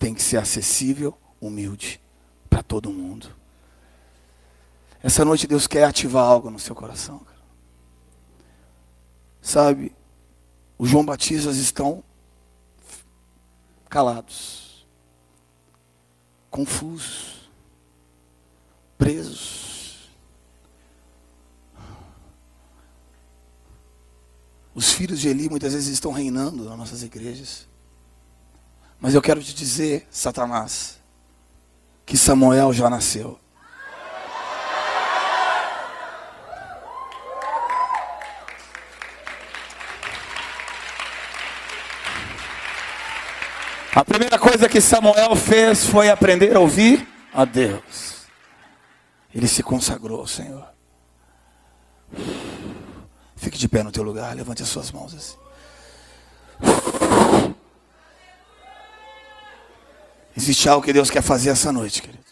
tem que ser acessível, humilde para todo mundo. Essa noite Deus quer ativar algo no seu coração. Cara. Sabe, os João Batistas estão calados, confusos, presos. Os filhos de Eli muitas vezes estão reinando nas nossas igrejas. Mas eu quero te dizer, Satanás, que Samuel já nasceu. A primeira coisa que Samuel fez foi aprender a ouvir a Deus. Ele se consagrou ao Senhor. Fique de pé no teu lugar, levante as suas mãos assim. Existe algo que Deus quer fazer essa noite, querido.